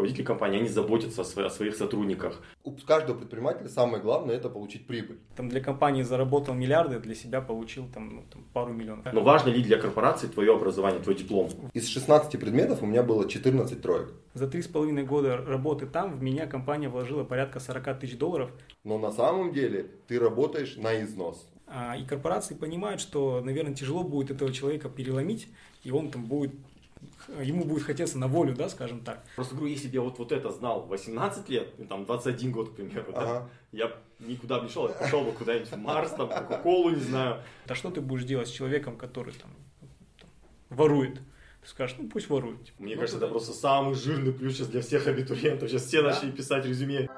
руководители компании, они заботятся о, своих, о своих сотрудниках. У каждого предпринимателя самое главное это получить прибыль. Там для компании заработал миллиарды, для себя получил там, ну, там пару миллионов. Но важно ли для корпорации твое образование, твой диплом? Из 16 предметов у меня было 14 троек. За три с половиной года работы там в меня компания вложила порядка 40 тысяч долларов. Но на самом деле ты работаешь на износ. А, и корпорации понимают, что, наверное, тяжело будет этого человека переломить, и он там будет ему будет хотеться на волю, да, скажем так. Просто говорю, если бы я вот, вот это знал 18 лет, ну, там 21 год, к примеру, ага. да, я никуда бы не шел, я пошел бы куда-нибудь в Марс, там, Кока-Колу, не знаю. А что ты будешь делать с человеком, который там, там ворует? Ты скажешь, ну пусть ворует. Мне ну, кажется, это просто самый жирный плюс сейчас для всех абитуриентов. Сейчас все да? начали писать резюме.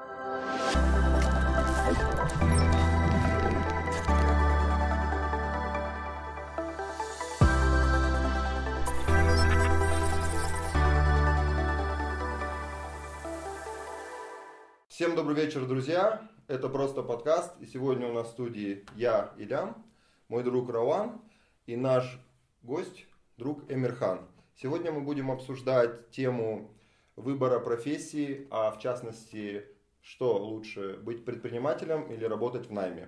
Всем добрый вечер, друзья. Это просто подкаст. И сегодня у нас в студии я, Илям, мой друг Раван и наш гость, друг Эмирхан. Сегодня мы будем обсуждать тему выбора профессии, а в частности, что лучше, быть предпринимателем или работать в найме.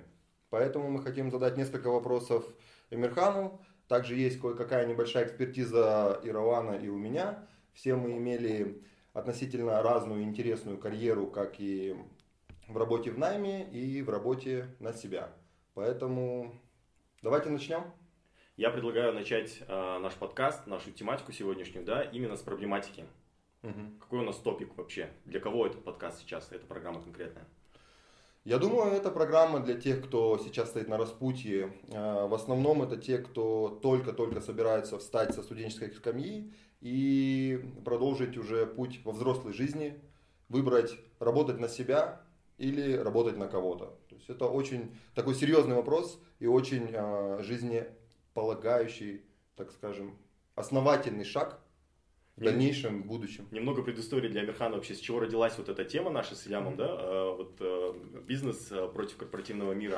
Поэтому мы хотим задать несколько вопросов Эмирхану. Также есть кое-какая небольшая экспертиза и Равана, и у меня. Все мы имели относительно разную интересную карьеру, как и в работе в найме и в работе на себя. Поэтому давайте начнем. Я предлагаю начать э, наш подкаст, нашу тематику сегодняшнюю, да, именно с проблематики. Угу. Какой у нас топик вообще? Для кого этот подкаст сейчас, эта программа конкретная? Я думаю, это программа для тех, кто сейчас стоит на распутье. В основном это те, кто только-только собирается встать со студенческой скамьи и продолжить уже путь во взрослой жизни, выбрать работать на себя или работать на кого-то. То есть это очень такой серьезный вопрос и очень э, жизнеполагающий, так скажем, основательный шаг в дальнейшем в будущем. Немного предыстории для Амирхана вообще, с чего родилась вот эта тема наша с Илямом, да, а, вот э, бизнес э, против корпоративного мира.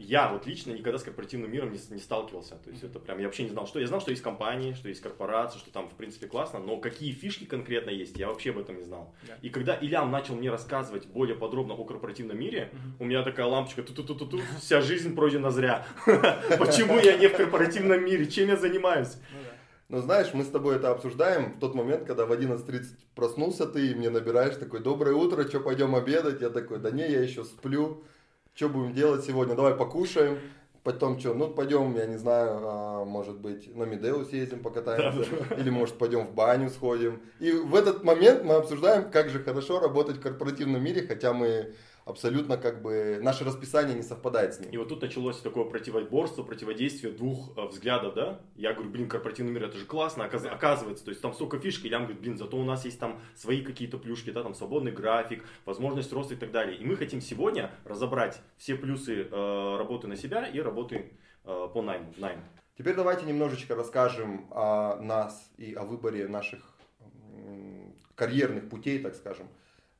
Я вот лично никогда с корпоративным миром не, не сталкивался, то есть это прям, я вообще не знал, что, я знал, что есть компании, что есть корпорации, что там в принципе классно, но какие фишки конкретно есть, я вообще об этом не знал. И когда Илям начал мне рассказывать более подробно о корпоративном мире, у меня такая лампочка, ту-ту-ту-ту, вся жизнь пройдена зря. Почему я не в корпоративном мире, чем я занимаюсь? Но знаешь, мы с тобой это обсуждаем в тот момент, когда в 11.30 проснулся ты и мне набираешь такой, доброе утро, что пойдем обедать? Я такой, да не, я еще сплю, что будем делать сегодня, давай покушаем. Потом что, ну пойдем, я не знаю, а, может быть, на Медеу съездим, покатаемся, да. или может пойдем в баню сходим. И в этот момент мы обсуждаем, как же хорошо работать в корпоративном мире, хотя мы абсолютно как бы наше расписание не совпадает с ним. И вот тут началось такое противоборство, противодействие двух э, взглядов, да? Я говорю, блин, корпоративный мир, это же классно, оказывается, то есть там столько фишек, и Лям говорит, блин, зато у нас есть там свои какие-то плюшки, да, там свободный график, возможность роста и так далее. И мы хотим сегодня разобрать все плюсы э, работы на себя и работы э, по найму, найм. Теперь давайте немножечко расскажем о нас и о выборе наших карьерных путей, так скажем.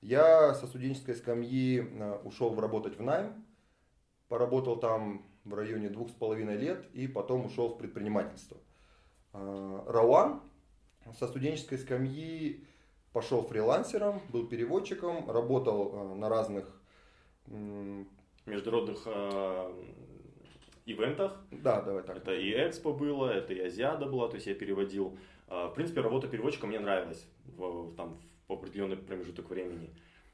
Я со студенческой скамьи э, ушел работать в найм, поработал там в районе двух с половиной лет и потом ушел в предпринимательство. Э, Рауан со студенческой скамьи пошел фрилансером, был переводчиком, работал э, на разных международных э, ивентах. Да, давай так. Это и Экспо было, это и Азиада была, то есть я переводил. В принципе, работа переводчика мне нравилась. В, там, в определенный промежуток времени.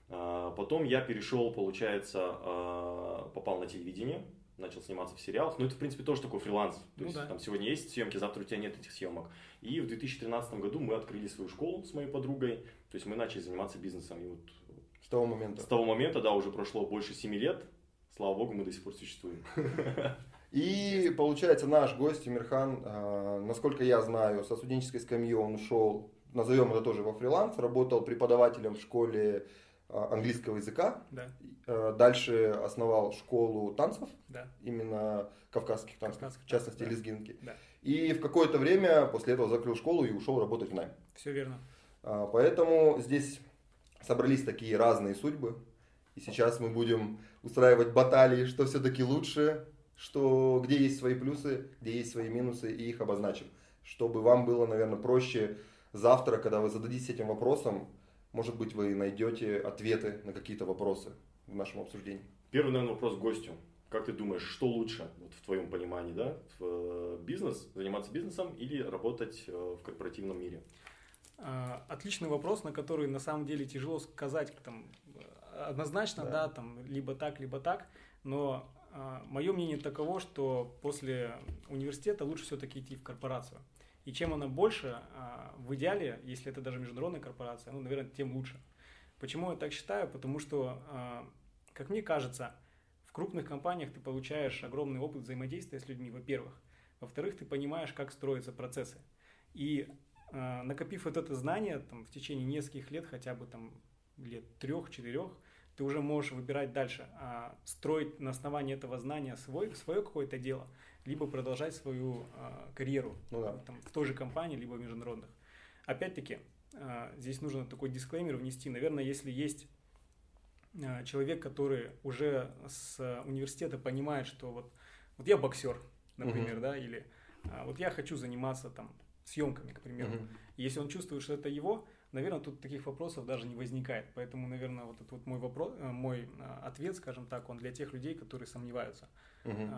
А, потом я перешел, получается, а, попал на телевидение, начал сниматься в сериалах. Ну, это, в принципе, тоже такой фриланс. То ну, есть, да. там сегодня есть съемки, завтра у тебя нет этих съемок. И в 2013 году мы открыли свою школу с моей подругой. То есть мы начали заниматься бизнесом. И вот с того момента? С того момента, да, уже прошло больше 7 лет. Слава богу, мы до сих пор существуем. И получается наш гость Тимирхан, а, насколько я знаю, со студенческой скамьи он ушел назовем это тоже во фриланс, работал преподавателем в школе а, английского языка. Да. Э, дальше основал школу танцев, да. именно кавказских танцев, Кавказских, в частности да. лезгинки. Да. И в какое-то время после этого закрыл школу и ушел работать в найм. Все верно. А, поэтому здесь собрались такие разные судьбы. И сейчас мы будем устраивать баталии, что все-таки лучше, что, где есть свои плюсы, где есть свои минусы, и их обозначим. Чтобы вам было, наверное, проще завтра, когда вы зададитесь этим вопросом, Может быть, вы найдете ответы на какие-то вопросы в нашем обсуждении. Первый, наверное, вопрос гостю. Как ты думаешь, что лучше вот, в твоем понимании, да, в э, бизнес, заниматься бизнесом или работать э, в корпоративном мире? А, отличный вопрос, на который на самом деле тяжело сказать там, однозначно, да. да, там, либо так, либо так, но а, мое мнение таково, что после университета лучше все-таки идти в корпорацию. И чем она больше, а, в идеале, если это даже международная корпорация, ну, наверное, тем лучше. Почему я так считаю? Потому что, а, как мне кажется, в крупных компаниях ты получаешь огромный опыт взаимодействия с людьми, во-первых. Во-вторых, ты понимаешь, как строятся процессы. И накопив вот это знание там, в течение нескольких лет, хотя бы там лет трех-четырех, ты уже можешь выбирать дальше, а строить на основании этого знания свой, свое какое-то дело, либо продолжать свою а, карьеру ну, да. там, в той же компании, либо в международных. Опять-таки, а, здесь нужно такой дисклеймер внести. Наверное, если есть а, человек, который уже с университета понимает, что вот, вот я боксер, например, угу. да, или а, вот я хочу заниматься там съемками, к примеру. Угу. Если он чувствует, что это его, наверное, тут таких вопросов даже не возникает. Поэтому, наверное, вот этот вот мой вопрос, э, мой ответ, скажем так, он для тех людей, которые сомневаются. Угу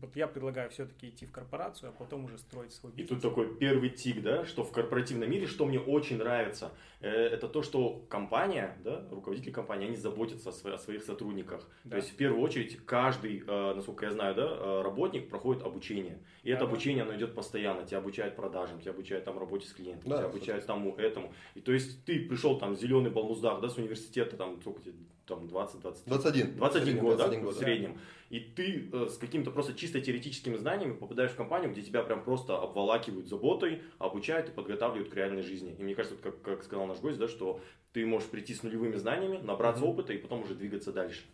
вот я предлагаю все-таки идти в корпорацию, а потом уже строить свой бизнес. И тут такой первый тик, да, что в корпоративном мире, что мне очень нравится, э, это то, что компания, да, руководители компании, они заботятся о своих сотрудниках. Да. То есть в первую очередь каждый, э, насколько я знаю, да, э, работник проходит обучение. И да, это обучение, оно идет постоянно. Тебя обучают продажам, тебя обучают там работе с клиентом, да, тебя обучают тому, этому. И то есть ты пришел там зеленый балмуздах, да, с университета, там, сколько тебе, там 20, 20 21. 21 год, 21 да, год, в среднем. Да. И ты э, с каким-то просто чисто теоретическими знаниями попадаешь в компанию, где тебя прям просто обволакивают заботой, обучают и подготавливают к реальной жизни. И мне кажется, вот как, как сказал наш гость, да, что ты можешь прийти с нулевыми знаниями, набраться mm-hmm. опыта и потом уже двигаться дальше.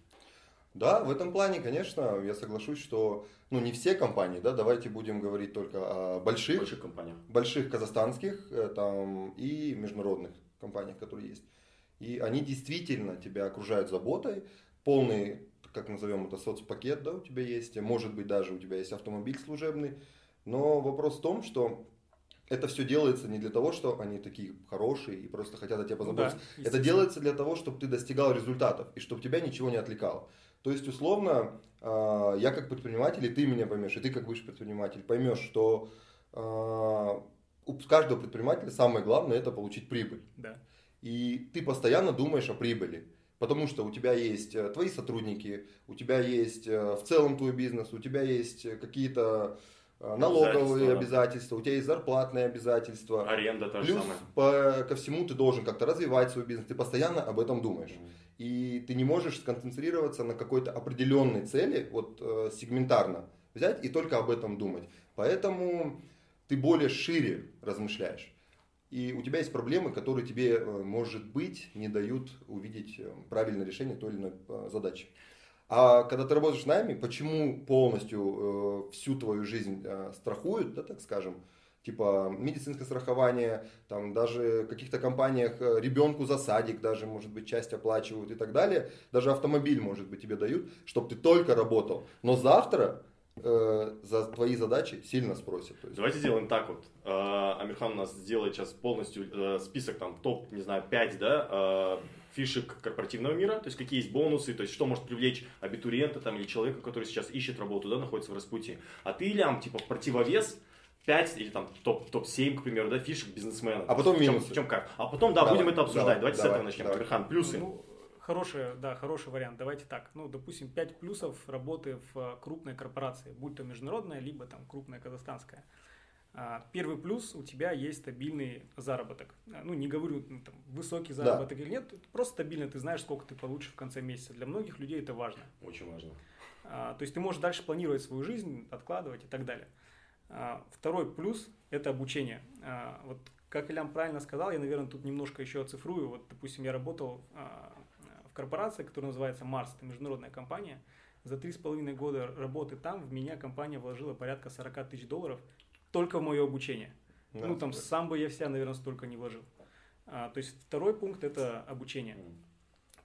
Да, в этом плане, конечно, я соглашусь, что ну, не все компании, да, давайте будем говорить только о больших, больших компаниях, больших казахстанских э, там, и международных компаниях, которые есть. И они действительно тебя окружают заботой, полный, как назовем это, соцпакет, да, у тебя есть, может быть, даже у тебя есть автомобиль служебный. Но вопрос в том, что это все делается не для того, что они такие хорошие и просто хотят о тебе позаботиться. Да, это делается для того, чтобы ты достигал результатов и чтобы тебя ничего не отвлекало. То есть, условно, а, я как предприниматель, и ты меня поймешь, и ты как бывший предприниматель поймешь, что а, у каждого предпринимателя самое главное это получить прибыль. Да и ты постоянно думаешь о прибыли. Потому что у тебя есть э, твои сотрудники, у тебя есть э, в целом твой бизнес, у тебя есть э, какие-то налоговые обязательства, обязательства, у тебя есть зарплатные обязательства. Аренда тоже Плюс самое. По, ко всему ты должен как-то развивать свой бизнес, ты постоянно об этом думаешь. Mm. И ты не можешь сконцентрироваться на какой-то определенной цели, вот э, сегментарно взять и только об этом думать. Поэтому ты более шире размышляешь и у тебя есть проблемы, которые тебе, э, может быть, не дают увидеть э, правильное решение той или иной э, задачи. А когда ты работаешь нами, почему полностью всю твою жизнь страхуют, да, так скажем, типа медицинское страхование, там даже в каких-то компаниях ребенку за садик даже, может быть, часть оплачивают и так далее. Даже автомобиль, может быть, тебе дают, чтобы ты только работал. Но завтра э, за твои задачи сильно спросят. То есть. Давайте сделаем так вот. Э, Амирхан у нас сделает сейчас полностью э, список там топ, не знаю, 5, да, э, фишек корпоративного мира, то есть какие есть бонусы, то есть что может привлечь абитуриента там или человека, который сейчас ищет работу, да, находится в распутье. А ты, Лям, типа противовес 5 или там топ, топ-7, к примеру, да, фишек бизнесмена. А потом минусы. В чем как. А потом, да, давай, будем это обсуждать. Давай, Давайте давай, с этого начнем. Амирхан, плюсы. Ну, Хороший, да, хороший вариант. Давайте так. Ну, допустим, 5 плюсов работы в э, крупной корпорации, будь то международная, либо там крупная казахстанская. А, первый плюс, у тебя есть стабильный заработок. А, ну, не говорю, ну, там, высокий заработок да. или нет, просто стабильно ты знаешь, сколько ты получишь в конце месяца. Для многих людей это важно. Очень важно. А, то есть ты можешь дальше планировать свою жизнь, откладывать и так далее. Второй плюс – это обучение. Вот как Ильям правильно сказал, я, наверное, тут немножко еще оцифрую. Вот, допустим, я работал корпорация, которая называется Марс, это международная компания. За три с половиной года работы там в меня компания вложила порядка 40 тысяч долларов только в мое обучение. Да, ну, там супер. сам бы я вся, наверное, столько не вложил. А, то есть второй пункт – это обучение.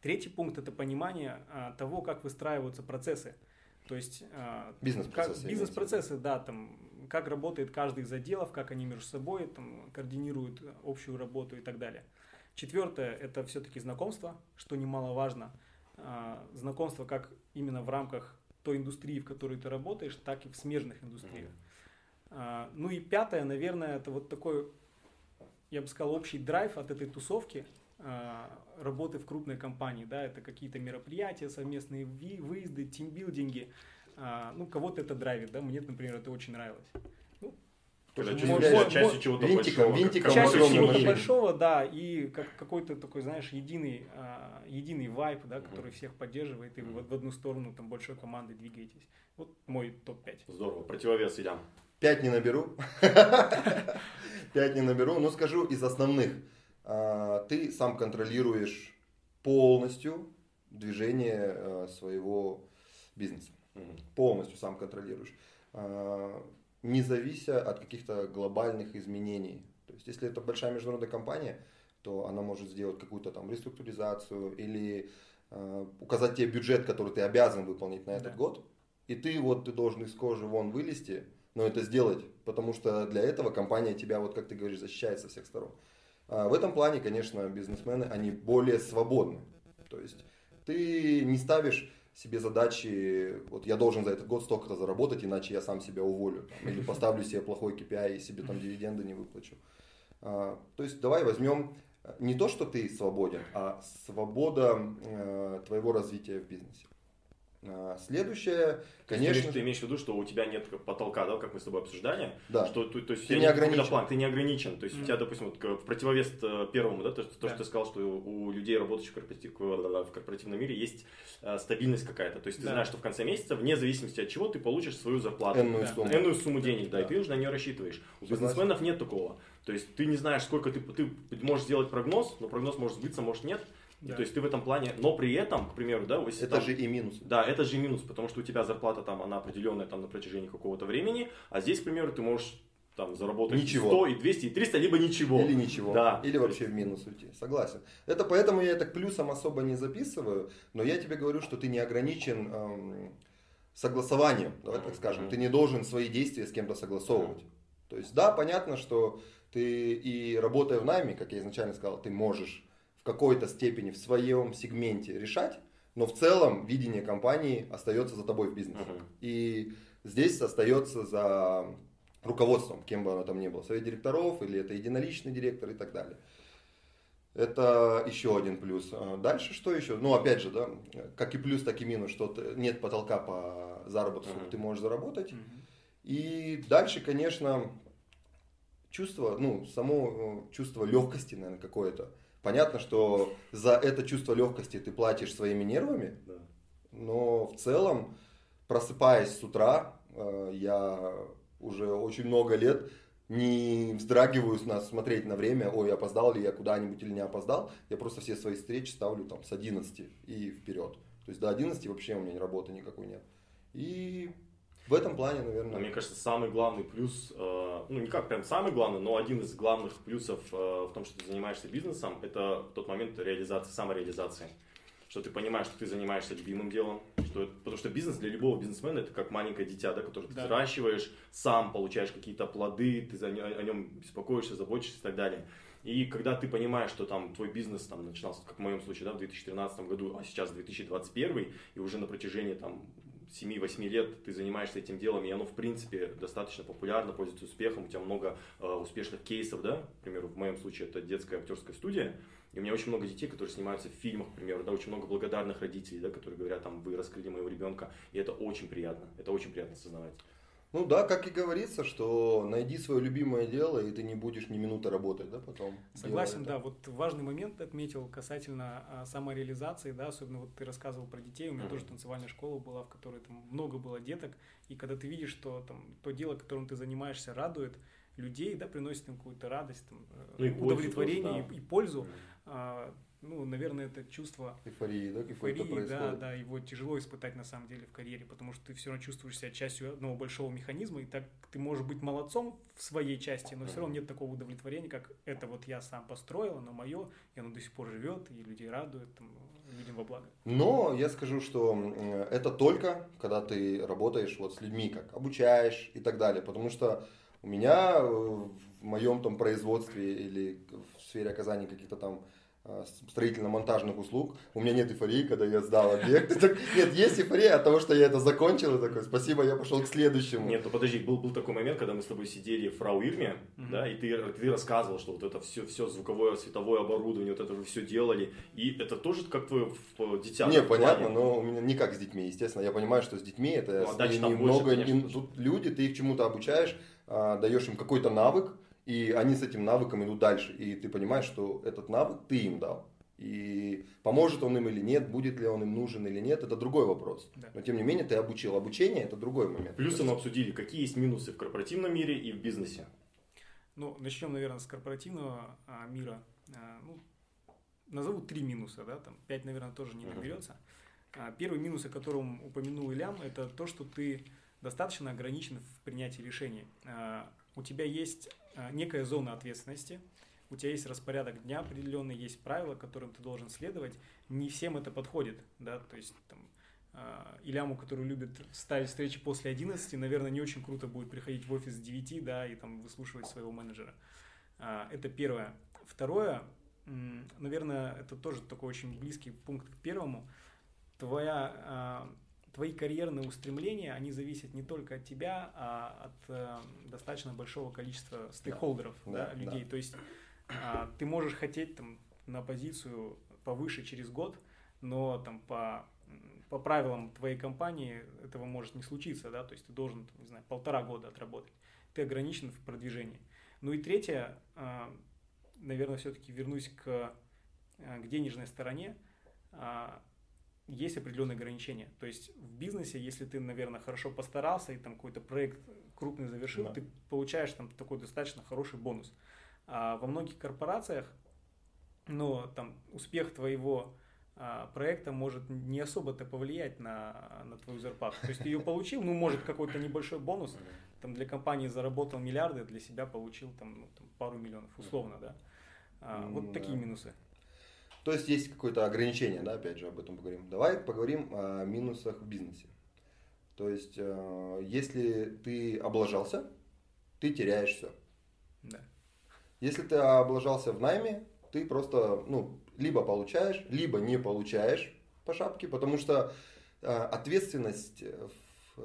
Третий пункт – это понимание а, того, как выстраиваются процессы. То есть а, бизнес-процессы. Бизнес-процессы, да, там, как работает каждый из отделов, как они между собой там, координируют общую работу и так далее. Четвертое – это все-таки знакомство, что немаловажно. А, знакомство как именно в рамках той индустрии, в которой ты работаешь, так и в смежных индустриях. А, ну и пятое, наверное, это вот такой, я бы сказал, общий драйв от этой тусовки а, работы в крупной компании. Да, это какие-то мероприятия, совместные выезды, тимбилдинги. Ну, кого-то это драйвит, да, мне, например, это очень нравилось. Когда чувствуешь частью чего-то винтиком, большого. Винтиком частью чего-то большого, да, и как, какой-то такой, знаешь, единый, а, единый вайп, да, который всех поддерживает, и вы вот в одну сторону там большой командой двигаетесь. Вот мой топ-5. Здорово. Противовес идем. Пять не наберу. Пять не наберу, но скажу из основных. А, Ты сам контролируешь полностью движение а, своего бизнеса. Полностью сам контролируешь. Не завися от каких-то глобальных изменений. То есть, если это большая международная компания, то она может сделать какую-то там реструктуризацию или а, указать тебе бюджет, который ты обязан выполнить на этот Да. год. И ты вот ты должен из кожи вон вылезти, но это сделать, потому что для этого компания тебя, вот как ты говоришь, защищает со всех сторон. А В этом плане, конечно, бизнесмены, они более свободны. То есть ты не ставишь себе задачи, вот я должен за этот год столько-то заработать, иначе я сам себя уволю. там, или поставлю себе плохой KPI и себе там дивиденды не выплачу. А, То есть давай возьмем э, не то, что ты свободен, а свобода э, твоего развития в бизнесе. А, Следующее, Ты, конечно, имеешь, ты имеешь в виду, что у тебя нет потолка, да, как мы с тобой обсуждали? да. Что, то, то есть Ты у тебя не ограничен. плана, ты не ограничен. То есть у Мгм. тебя, допустим, вот, в противовес э, первому, да, то, что- то, Да. что ты сказал, что у людей, работающих в, корпоратив- в корпоративном мире, есть э, стабильность какая-то. То есть ты Да. знаешь, что в конце месяца, вне зависимости от чего, ты получишь свою зарплату. Энную Да. сумму. Энную сумму денег, да, Да. и ты уже на нее рассчитываешь. У Согласен. бизнесменов нет такого. То есть ты не знаешь, сколько ты, ты можешь сделать прогноз, но прогноз может сбыться, может нет. И Да. То есть ты в этом плане, но при этом, к примеру, да, если Это там- же и минус. да, это же минус, потому что у тебя зарплата там, она определенная там на протяжении какого-то времени, а здесь, к примеру, ты можешь там заработать Ничего. 100, и 200, и 300, либо ничего. Или ничего. Да. Или То вообще в минус уйти. Согласен. Это поэтому я это к плюсам особо не записываю, но я тебе говорю, что ты не ограничен эм, согласованием, давай так скажем. Ты не должен свои действия с кем-то согласовывать. То есть, да, понятно, что ты и работая в найме, как я изначально сказал, ты можешь в какой-то степени в своем сегменте решать, но в целом видение компании остается за тобой в бизнесе. Мгм. И здесь остается за руководством, кем бы оно там ни было, совет директоров или это единоличный директор и так далее. Это еще один плюс. А Дальше что еще? Ну, опять же, да, как и плюс, так и минус, что ты- нет потолка по заработку, Мгм. ты можешь заработать. Мгм. И дальше, конечно, чувство, ну, само э, чувство легкости, наверное, какое-то. Понятно, что за это чувство легкости ты платишь своими нервами, Да. но в целом, просыпаясь с утра, э, я уже очень много лет не вздрагиваю на смотреть на время, ой, опоздал ли я куда-нибудь или не опоздал. Я просто все свои встречи ставлю там с 11 и вперед. То есть до 11 вообще у меня работы никакой нет. И в этом плане, Но наверное, мне кажется, самый главный плюс, э, ну не как прям самый главный, но один из главных плюсов э, в том, что ты занимаешься бизнесом, это тот момент реализации, самореализации. Что ты понимаешь, что ты занимаешься любимым делом, что, потому что бизнес для любого бизнесмена это как маленькое дитя, да, которое ты Да. взращиваешь, сам получаешь какие-то плоды, ты за, о нем беспокоишься, заботишься и так далее. И когда ты понимаешь, что там твой бизнес там начинался, как в моем случае, да, в 2013 году, а сейчас 2021, и уже на протяжении там 7-8 лет ты занимаешься этим делом, и оно, в принципе, достаточно популярно, пользуется успехом, у тебя много э, успешных кейсов, да, к примеру, в моем случае это детская актерская студия, и у меня очень много детей, которые снимаются в фильмах, к примеру, да, очень много благодарных родителей, да, которые говорят, там, вы раскрыли моего ребенка, и это очень приятно, это очень приятно осознавать. Ну да, как и говорится, что найди свое любимое дело, и ты не будешь ни минуты работать, да, потом. Согласен, да. Вот важный момент отметил касательно а, самореализации, да, особенно вот ты рассказывал про детей, у меня тоже танцевальная школа была, в которой там много было деток, и когда ты видишь, что там то дело, которым ты занимаешься, радует людей, да, приносит им какую-то радость, там, э, Ну и пользу удовлетворение тоже, да. и, и пользу, а, ну, наверное, это чувство. Эйфории, да, эйфории, да, да, его тяжело испытать на самом деле в карьере, потому что ты все равно чувствуешь себя частью одного большого механизма, и так ты можешь быть молодцом в своей части, но все равно нет такого удовлетворения, как это вот я сам построил, оно мое, и оно до сих пор живет, и людей радует, там, людям во благо. Но я скажу, что это только когда ты работаешь вот с людьми, как обучаешь и так далее. Потому что у меня э, в моем там производстве или в сфере оказания каких-то там строительно-монтажных услуг. У меня нет эйфории, когда я сдал объект. Нет, есть эйфория от того, что я это закончил, и такой, спасибо, я пошел к следующему. Нет, ну подожди, был, был такой момент, когда мы с тобой сидели в Фрау Ирме, mm-hmm. да, и ты, ты рассказывал, что вот это все, все звуковое, световое оборудование, вот это вы все делали, и это тоже как твое дитя? Не, понятно, но у меня не как с детьми, естественно. Я понимаю, что с детьми это ну, а немного, больше, конечно, не, тут люди, ты их чему-то обучаешь, а, даешь им какой-то навык, и они с этим навыком идут дальше. И ты понимаешь, что этот навык ты им дал. И поможет он им или нет, будет ли он им нужен или нет, это другой вопрос. Да. Но тем не менее ты обучил. Обучение это другой момент. Плюсы мы обсудили, какие есть минусы в корпоративном мире и в бизнесе. Ну, начнем, наверное, с корпоративного а, мира. А, ну, назову три минуса, да, там пять, наверное, тоже не наберется. А, первый минус, о котором упомянул Ильям, это то, что ты достаточно ограничен в принятии решений. А, у тебя есть некая зона ответственности, у тебя есть распорядок дня определенный, есть правила, которым ты должен следовать. Не всем это подходит, да, то есть там а, Иляму, который любит ставить встречи после 11, наверное, не очень круто будет приходить в офис с 9, да, и там выслушивать своего менеджера. А, это первое. Второе, наверное, это тоже такой очень близкий пункт к первому. Твоя твои карьерные устремления, они зависят не только от тебя, а от э, достаточно большого количества стейкхолдеров, да, да, людей. Да. То есть э, ты можешь хотеть там, на позицию повыше через год, но там по, по правилам твоей компании этого может не случиться, да, то есть ты должен, не знаю, полтора года отработать. Ты ограничен в продвижении. Ну и третье, э, наверное, все-таки вернусь к, э, к денежной стороне. Э, есть определенные ограничения. То есть в бизнесе, если ты, наверное, хорошо постарался и там какой-то проект крупный завершил, да. ты получаешь там такой достаточно хороший бонус. А во многих корпорациях, но там успех твоего а, проекта может не особо-то повлиять на, на твою зарплату. То есть ты ее получил, ну, может, какой-то небольшой бонус, там для компании заработал миллиарды, для себя получил там, ну, там пару миллионов, условно, да. А, вот такие минусы. То есть есть какое-то ограничение, да, опять же об этом поговорим. Давай поговорим о минусах в бизнесе. То есть, э, если ты облажался, ты теряешь все. Да. Если ты облажался в найме, ты просто, ну, либо получаешь, либо не получаешь по шапке, потому что э, ответственность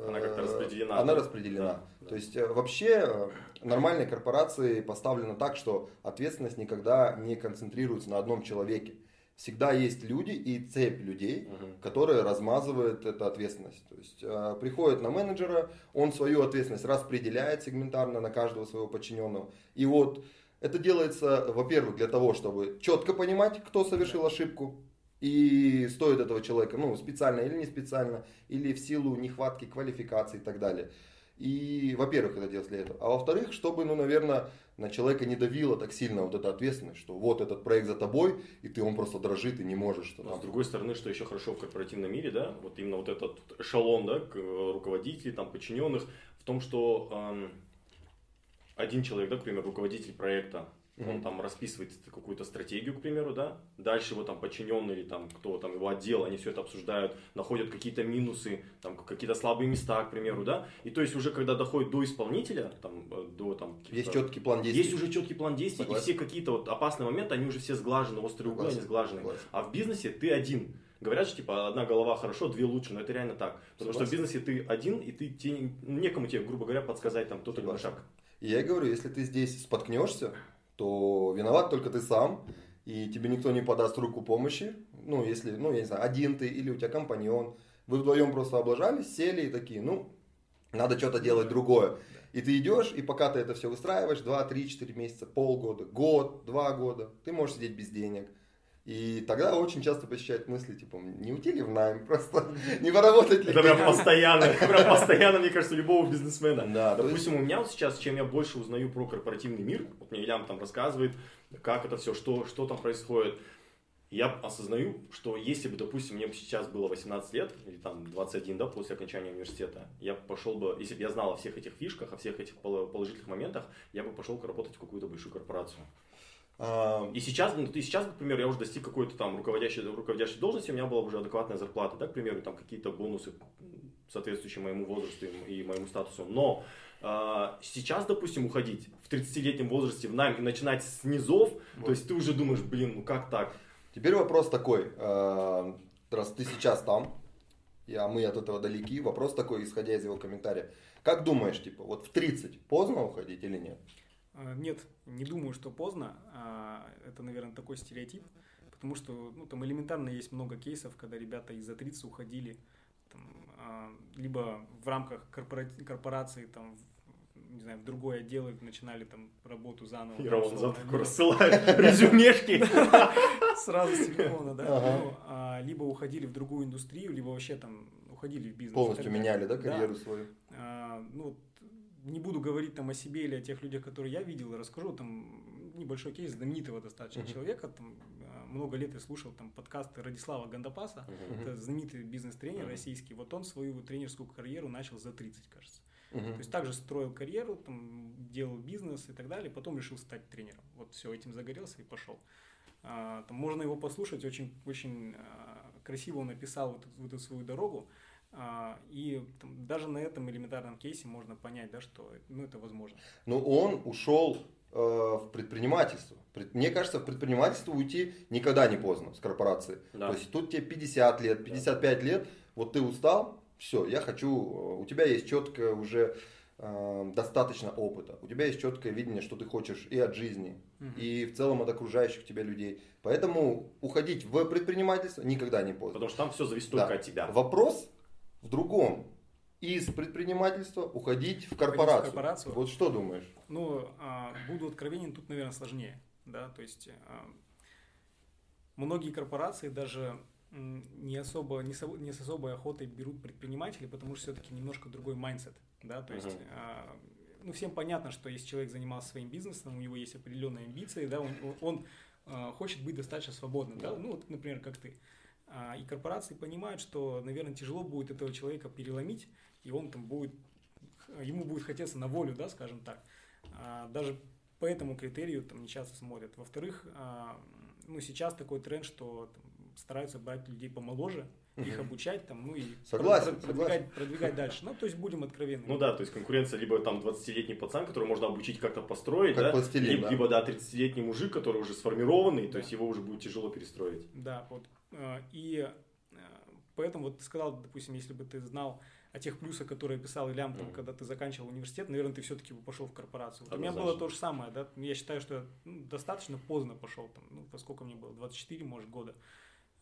она как-то э, распределена. Она распределена. Да, То есть вообще нормальные корпорации поставлены так, что ответственность никогда не концентрируется на одном человеке всегда есть люди и цепь людей, угу. которые размазывают эту ответственность. То есть э, приходит на менеджера, он свою ответственность распределяет сегментарно на каждого своего подчиненного. И вот это делается, во-первых, для того, чтобы четко понимать, кто совершил ошибку, и стоит этого человека, ну, специально или не специально, или в силу нехватки квалификации и так далее. И, во-первых, это делать для этого. А во-вторых, чтобы, ну, наверное, на человека не давила так сильно вот эта ответственность, что вот этот проект за тобой, и ты он просто дрожит и не можешь. Что там... с другой стороны, что еще хорошо в корпоративном мире, да, вот именно вот этот эшелон, да, к руководителей, там, подчиненных, в том, что эм, один человек, да, к примеру, руководитель проекта, Mm-hmm. Он там расписывает какую-то стратегию, к примеру, да. Дальше его там подчиненные или там кто там его отдел, они все это обсуждают, находят какие-то минусы, там какие-то слабые места, к примеру, да. И то есть уже когда доходит до исполнителя, там э, до там есть четкий план действий, есть уже четкий план действий, Согласен. и все какие-то вот опасные моменты, они уже все сглажены, острые углы, они сглажены. Согласен. А в бизнесе ты один. Говорят, что типа одна голова хорошо, две лучше, но это реально так. Потому Согласен. что в бизнесе ты один, и ты тебе, некому тебе, грубо говоря, подсказать там тот или иной шаг. Я говорю, если ты здесь споткнешься, то виноват только ты сам, и тебе никто не подаст руку помощи. Ну, если, ну, я не знаю, один ты или у тебя компаньон. Вы вдвоем просто облажались, сели и такие, ну, надо что-то делать другое. И ты идешь, и пока ты это все выстраиваешь, 2, 3, 4 месяца, полгода, год, два года, ты можешь сидеть без денег. И тогда очень часто посещают мысли, типа, не уйти ли в найм, просто не поработать ли? Это прям постоянно, прям постоянно, мне кажется, любого бизнесмена. Да, Допустим, есть... у меня вот сейчас, чем я больше узнаю про корпоративный мир, вот мне Ильям там рассказывает, как это все, что, что там происходит, я осознаю, что если бы, допустим, мне бы сейчас было 18 лет, или там 21, да, после окончания университета, я пошел бы, если бы я знал о всех этих фишках, о всех этих положительных моментах, я бы пошел работать в какую-то большую корпорацию. И сейчас, ну, ты сейчас, например, я уже достиг какой-то там руководящей, руководящей должности, у меня была уже адекватная зарплата, да, к примеру, там какие-то бонусы, соответствующие моему возрасту и моему статусу. Но э, сейчас, допустим, уходить в 30-летнем возрасте в найм и начинать с низов, вот. то есть ты уже думаешь, блин, ну как так? Теперь вопрос такой, э, раз ты сейчас там, а мы от этого далеки, вопрос такой, исходя из его комментария. Как думаешь, типа, вот в 30 поздно уходить или нет? А, нет, не думаю, что поздно. А, это, наверное, такой стереотип. Потому что ну, там элементарно есть много кейсов, когда ребята из-за 30 уходили там, а, либо в рамках корпора... корпорации там, не знаю, в другой отдел и начинали там работу заново. И Роман завтра рассылает резюмешки. Сразу с телефона, да. Ну, либо уходили в другую индустрию, либо вообще там уходили в бизнес. Полностью меняли, да, карьеру свою? Ну, не буду говорить там о себе или о тех людях, которые я видел, расскажу там небольшой кейс знаменитого достаточно uh-huh. человека. Там, а, много лет я слушал там подкасты Радислава Гандапаса, uh-huh. это знаменитый бизнес-тренер uh-huh. российский. Вот он свою тренерскую карьеру начал за 30, кажется. Uh-huh. То есть также строил карьеру, там, делал бизнес и так далее, потом решил стать тренером. Вот все, этим загорелся и пошел. А, там можно его послушать, очень, очень а, красиво он описал вот, вот эту свою дорогу. А, и там, даже на этом элементарном кейсе можно понять, да, что ну, это возможно. Ну, он ушел э, в предпринимательство. Мне кажется, в предпринимательство уйти никогда не поздно с корпорации. Да. То есть тут тебе 50 лет, 55 да. лет, вот ты устал, все, я хочу, э, у тебя есть четкое уже э, достаточно опыта, у тебя есть четкое видение, что ты хочешь и от жизни, угу. и в целом от окружающих тебя людей. Поэтому уходить в предпринимательство никогда не поздно. Потому что там все зависит да. только от тебя. Вопрос в другом. Из предпринимательства уходить в корпорацию. В корпорацию. Вот что думаешь? Ну, а, буду откровенен, тут, наверное, сложнее. Да? То есть а, многие корпорации даже не особо, не, со, не с особой охотой берут предпринимателей, потому что все-таки немножко другой mindset. Да? То есть, uh-huh. а, ну, всем понятно, что если человек занимался своим бизнесом, у него есть определенные амбиции, да, он, он, он хочет быть достаточно свободным. Да? Ну, вот, например, как ты. А, и корпорации понимают, что, наверное, тяжело будет этого человека переломить, и он там будет, ему будет хотеться на волю, да, скажем так. А, даже по этому критерию там не часто смотрят. Во-вторых, а, ну, сейчас такой тренд, что там, стараются брать людей помоложе, их обучать там, ну и согласен, продвигать, согласен. продвигать дальше. Ну, то есть будем откровенны. Ну да, то есть конкуренция либо там 20-летний пацан, который можно обучить как-то построить, как да? Пластилин, либо, да. либо да, 30-летний мужик, который уже сформированный, да. то есть его уже будет тяжело перестроить. Да, вот. Э, и э, поэтому вот ты сказал, допустим, если бы ты знал о тех плюсах, которые писал Ильям, там, mm-hmm. когда ты заканчивал университет, наверное, ты все-таки бы пошел в корпорацию. Вот у меня было то же самое, да, я считаю, что я ну, достаточно поздно пошел, там, ну, поскольку мне было 24, может, года.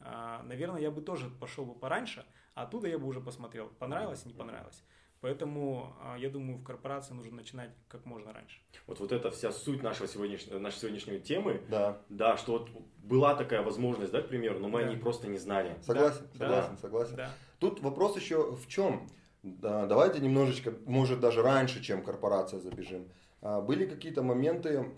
А, наверное, я бы тоже пошел бы пораньше, а оттуда я бы уже посмотрел, понравилось, не понравилось. Поэтому а, я думаю, в корпорации нужно начинать как можно раньше. Вот, вот это вся суть нашего сегодняшнего, нашей сегодняшней темы. Да. Да, что вот была такая возможность, да, к примеру, но мы да. о ней просто не знали. Согласен, да. согласен, да. согласен. Да. Тут вопрос еще в чем? Да, давайте немножечко, может даже раньше, чем корпорация забежим. А, были какие-то моменты,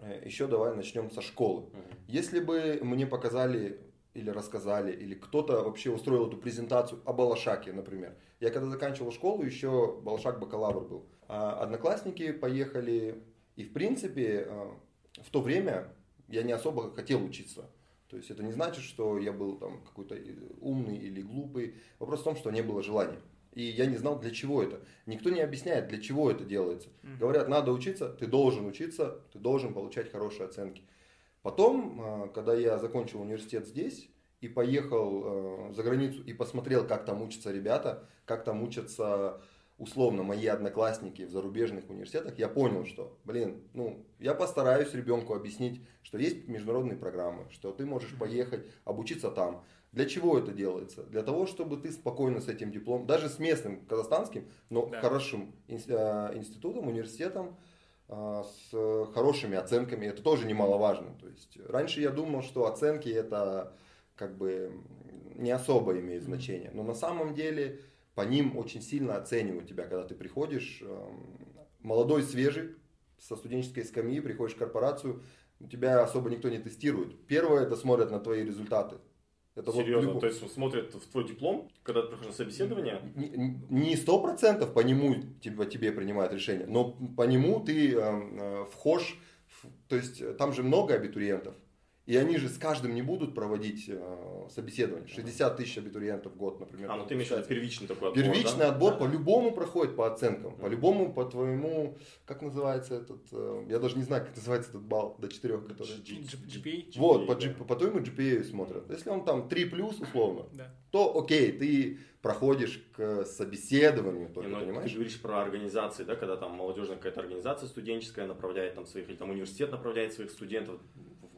э, еще давай начнем со школы. Угу. Если бы мне показали или рассказали, или кто-то вообще устроил эту презентацию о Балашаке, например. Я когда заканчивал школу, еще Балашак бакалавр был. А одноклассники поехали, и в принципе а, в то время я не особо хотел учиться. То есть это не значит, что я был там какой-то умный или глупый. Вопрос в том, что не было желания. И я не знал, для чего это. Никто не объясняет, для чего это делается. Говорят, надо учиться, ты должен учиться, ты должен получать хорошие оценки. Потом, а, когда я закончил университет здесь и поехал а, за границу и посмотрел, как там учатся ребята, как там учатся условно мои одноклассники в зарубежных университетах, я понял, что, блин, ну, я постараюсь ребенку объяснить, что есть международные программы, что ты можешь поехать обучиться там. Для чего это делается? Для того, чтобы ты спокойно с этим дипломом, даже с местным казахстанским, но да. хорошим а, институтом, университетом, с хорошими оценками, это тоже немаловажно. То есть раньше я думал, что оценки это как бы не особо имеет значение, но на самом деле по ним очень сильно оценивают тебя, когда ты приходишь молодой, свежий, со студенческой скамьи, приходишь в корпорацию, тебя особо никто не тестирует. Первое, это смотрят на твои результаты. Это Серьезно, вот то есть смотрят в твой диплом, когда ты приходишь на собеседование? Не сто процентов по нему типа, тебе принимают решение, но по нему ты э, э, вхож, в, то есть там же много абитуриентов. И они же с каждым не будут проводить э, собеседование. 60 тысяч абитуриентов в год, например. А, ну ты имеешь в виду первичный такой отбор, Первичный да? отбор Да. по-любому проходит по оценкам. По-любому по твоему, как называется этот, э, я даже не знаю, как называется этот балл до 4, который... GPA? Вот, по, да. По твоему GPA смотрят. Если он там 3 плюс, условно, Да. то окей, ты проходишь к собеседованию, Не, только, ну, понимаешь? Ты говоришь про организации, да, когда там молодежная какая-то организация студенческая направляет там своих, или там университет направляет своих студентов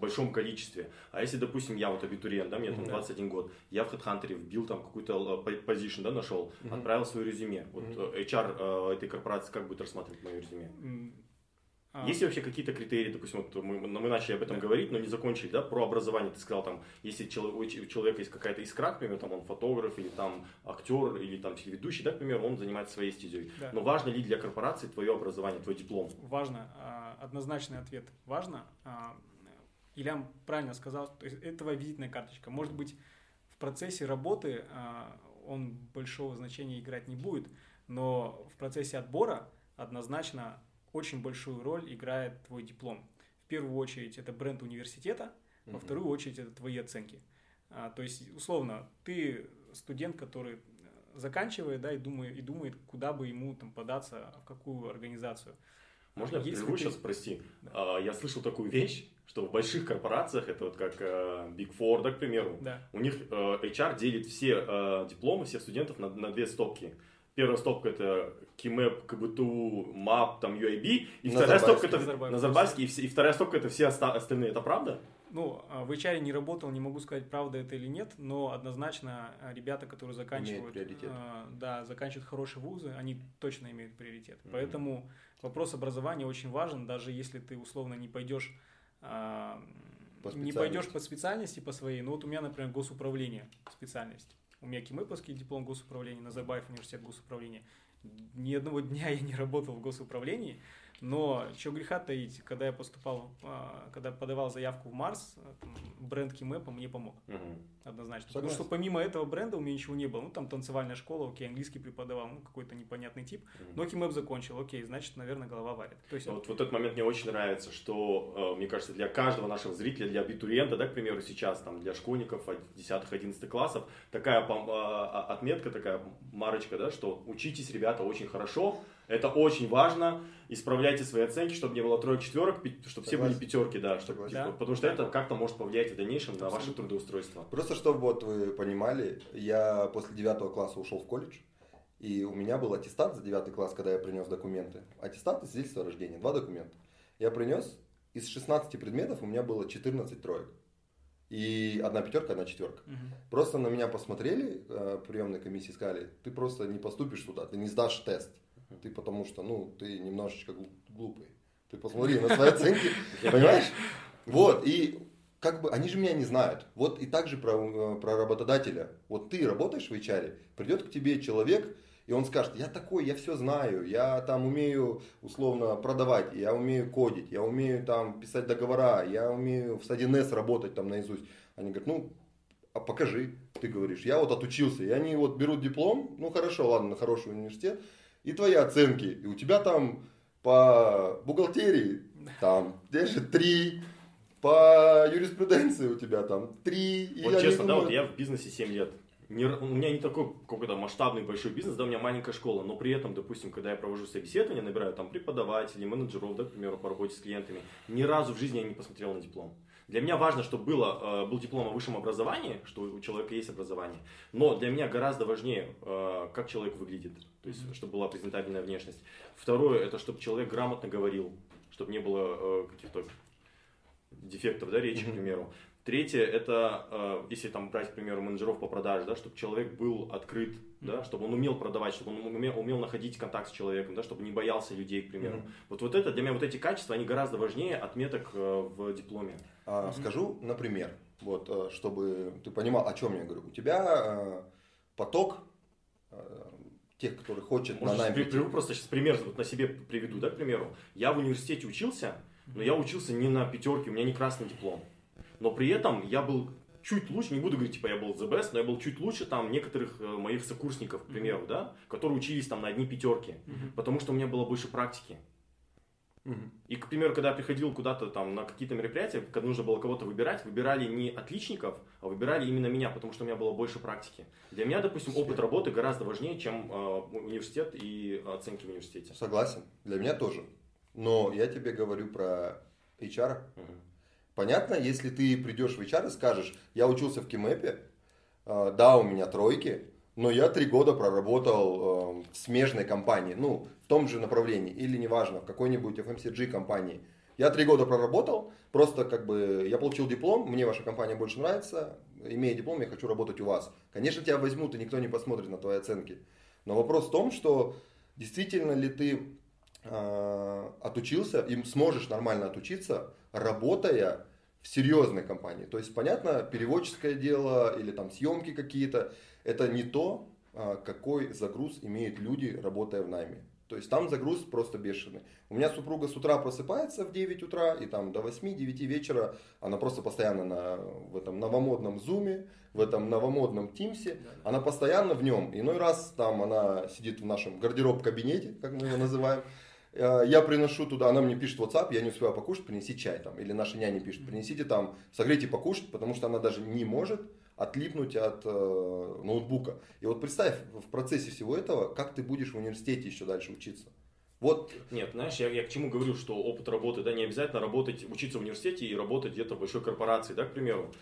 большом количестве. А если, допустим, я вот абитуриент, да, мне там Мгм. 21 год, я в HeadHunter вбил там какую-то э, по- position, да, нашел, отправил свое резюме. Вот Мгм. э, HR э, этой корпорации как будет рассматривать мое резюме? А, Есть ли вообще какие-то критерии, допустим, вот мы, мы начали об этом Да. говорить, но не закончили, да, про образование. Ты сказал, там, если у человека есть какая-то искра, к примеру, там он фотограф или там актер или там телеведущий, да, к примеру, он занимается своей стезей. Да. Но важно ли для корпорации твое образование, твой диплом? Важно, а, однозначный ответ. Важно. А, Ильям правильно сказал, то есть это твоя визитная карточка. Может быть, в процессе работы а, он большого значения играть не будет, но в процессе отбора однозначно очень большую роль играет твой диплом. В первую очередь это бренд университета, во Мгм. вторую очередь это твои оценки. А, то есть, условно, ты студент, который э, заканчивает, да, и думает, и думает, куда бы ему там податься, в какую организацию. Можно я Если прерву сейчас, прости? Да. А, Я слышал такую вещь, что в больших корпорациях, это вот как э, Big Four, да, к примеру, Да. у них э, HR делит все э, дипломы всех студентов на, на две стопки. Первая стопка это КИМЭП, КБТУ, МАП, там UIB, и вторая стопка это Назарбаев. Назарбаевский, и, все- и вторая стопка это все оста- остальные, это правда? Ну, а в HR не работал, не могу сказать, правда это или нет, но однозначно ребята, которые заканчивают, а, да, заканчивают хорошие вузы, они точно имеют приоритет. Мгм. Поэтому вопрос образования очень важен, даже если ты условно не пойдешь По не пойдешь по специальности по своей. Ну вот у меня, например, госуправление специальность. У меня КИМЭПовский диплом госуправления, Назарбаев университет госуправления. Ни одного дня я не работал в госуправлении, но что греха таить, когда я поступал, а, когда подавал заявку в Марс, а, бренд КИМЭПа мне помог Мгм. однозначно. Согласен. Потому что помимо этого бренда у меня ничего не было. Ну, там танцевальная школа, окей, английский преподавал, ну, какой-то непонятный тип. Мгм. Но КИМЭП закончил, окей, значит, наверное, голова варит. То есть, Вот, вот этот момент мне очень нравится, что, э, мне кажется, для каждого нашего зрителя, для абитуриента, да, к примеру, сейчас, там, для школьников 10-11 классов, такая а, а, отметка, такая марочка, да, что учитесь, ребята, очень хорошо, это очень важно, исправляйте свои оценки, чтобы не было троек, четверок, чтобы все были пятерки, да, чтобы, типа, Да. потому что это как-то может повлиять в дальнейшем на ваше Абсолютно. трудоустройство. Просто чтобы вот вы понимали, я после девятого класса ушел в колледж, и у меня был аттестат за девятый класс, когда я принес документы. Аттестат и свидетельство о рождении, два документа. Я принес, из 16 предметов у меня было 14 троек. И одна пятерка, одна четверка. мгм. Просто на меня посмотрели, э, приемной комиссии сказали, ты просто не поступишь туда, ты не сдашь тест. Ты потому что, ну, ты немножечко глу- глупый. Ты посмотри на свои оценки, понимаешь? Вот, и как бы они же меня не знают. Вот и также про, э, про работодателя. Вот ты работаешь в HR, придет к тебе человек, и он скажет, я такой, я все знаю, я там умею условно продавать, я умею кодить, я умею там писать договора, я умею в 1С работать там наизусть. Они говорят, ну, а покажи, ты говоришь, я вот отучился, и они вот берут диплом, ну хорошо, ладно, на хороший университет, и твои оценки, и у тебя там по бухгалтерии там те же три, по юриспруденции у тебя там три. и Вот они честно, да, вот я в бизнесе 7 лет. Не у меня не такой какой-то масштабный большой бизнес, да, у меня маленькая школа, но при этом, допустим, когда я провожу собеседование, набираю там преподавателей, менеджеров, да, к примеру, по работе с клиентами, ни разу в жизни я не посмотрел на диплом. Для меня важно, чтобы было, э, был диплом о высшем образовании, что у человека есть образование, но для меня гораздо важнее, э, как человек выглядит, то есть, чтобы была презентабельная внешность. Второе, это чтобы человек грамотно говорил, чтобы не было э, каких-то дефектов, да, речи, к Мгм. примеру. Третье, это, э, если там брать, к примеру, менеджеров по продаже, да, чтобы человек был открыт, да, чтобы он умел продавать, чтобы он умел, умел находить контакт с человеком, да, чтобы не боялся людей, к примеру. Мгм. Вот, вот это, для меня вот эти качества, они гораздо важнее отметок э, в дипломе. А, Скажу, например, вот, э, чтобы ты понимал, о чем я говорю. У тебя э, поток э, тех, которые хочет на Может, найм при- просто сейчас пример, вот на себе приведу, да, к примеру. Я в университете учился, но я учился не на пятерке, у меня не красный диплом. Но при этом я был чуть лучше, не буду говорить, типа я был the best, но я был чуть лучше там некоторых э, моих сокурсников, к примеру, да, которые учились там на одни пятерки, Мгм. потому что у меня было больше практики. И, к примеру, когда я приходил куда-то там на какие-то мероприятия, когда нужно было кого-то выбирать, выбирали не отличников, а выбирали именно меня, потому что у меня было больше практики. Для меня, допустим, опыт работы гораздо важнее, чем э, университет и оценки в университете. Согласен. Для меня тоже. Но я тебе говорю про HR. Угу. Понятно, если ты придешь в HR и скажешь, я учился в Кимэпе, э, да, у меня тройки, но я три года проработал э, в смежной компании, ну, в том же направлении, или неважно, в какой-нибудь FMCG компании. Я три года проработал, просто как бы я получил диплом, мне ваша компания больше нравится, имея диплом, я хочу работать у вас. Конечно, тебя возьмут, и никто не посмотрит на твои оценки. Но вопрос в том, что действительно ли ты э, отучился и сможешь нормально отучиться, работая в серьезной компании. То есть, понятно, переводческое дело или там съемки какие-то, это не то, а, какой загруз имеют люди, работая в найме. То есть там загруз просто бешеный. У меня супруга с утра просыпается в 9 утра, и там до 8-9 вечера она просто постоянно на, в этом новомодном зуме, в этом новомодном Тимсе, она постоянно в нем. Иной раз там она сидит в нашем гардероб-кабинете, как мы его называем, а, я приношу туда, она мне пишет WhatsApp, я не успеваю покушать, принеси чай там. Или наша няня пишет, принесите там, согрейте покушать, потому что она даже не может отлипнуть от э, ноутбука. И вот представь в процессе всего этого, как ты будешь в университете еще дальше учиться. Вот. Нет, знаешь, я, я к чему говорю, что опыт работы, да, не обязательно работать, учиться в университете и работать где-то в большой корпорации, да, к примеру.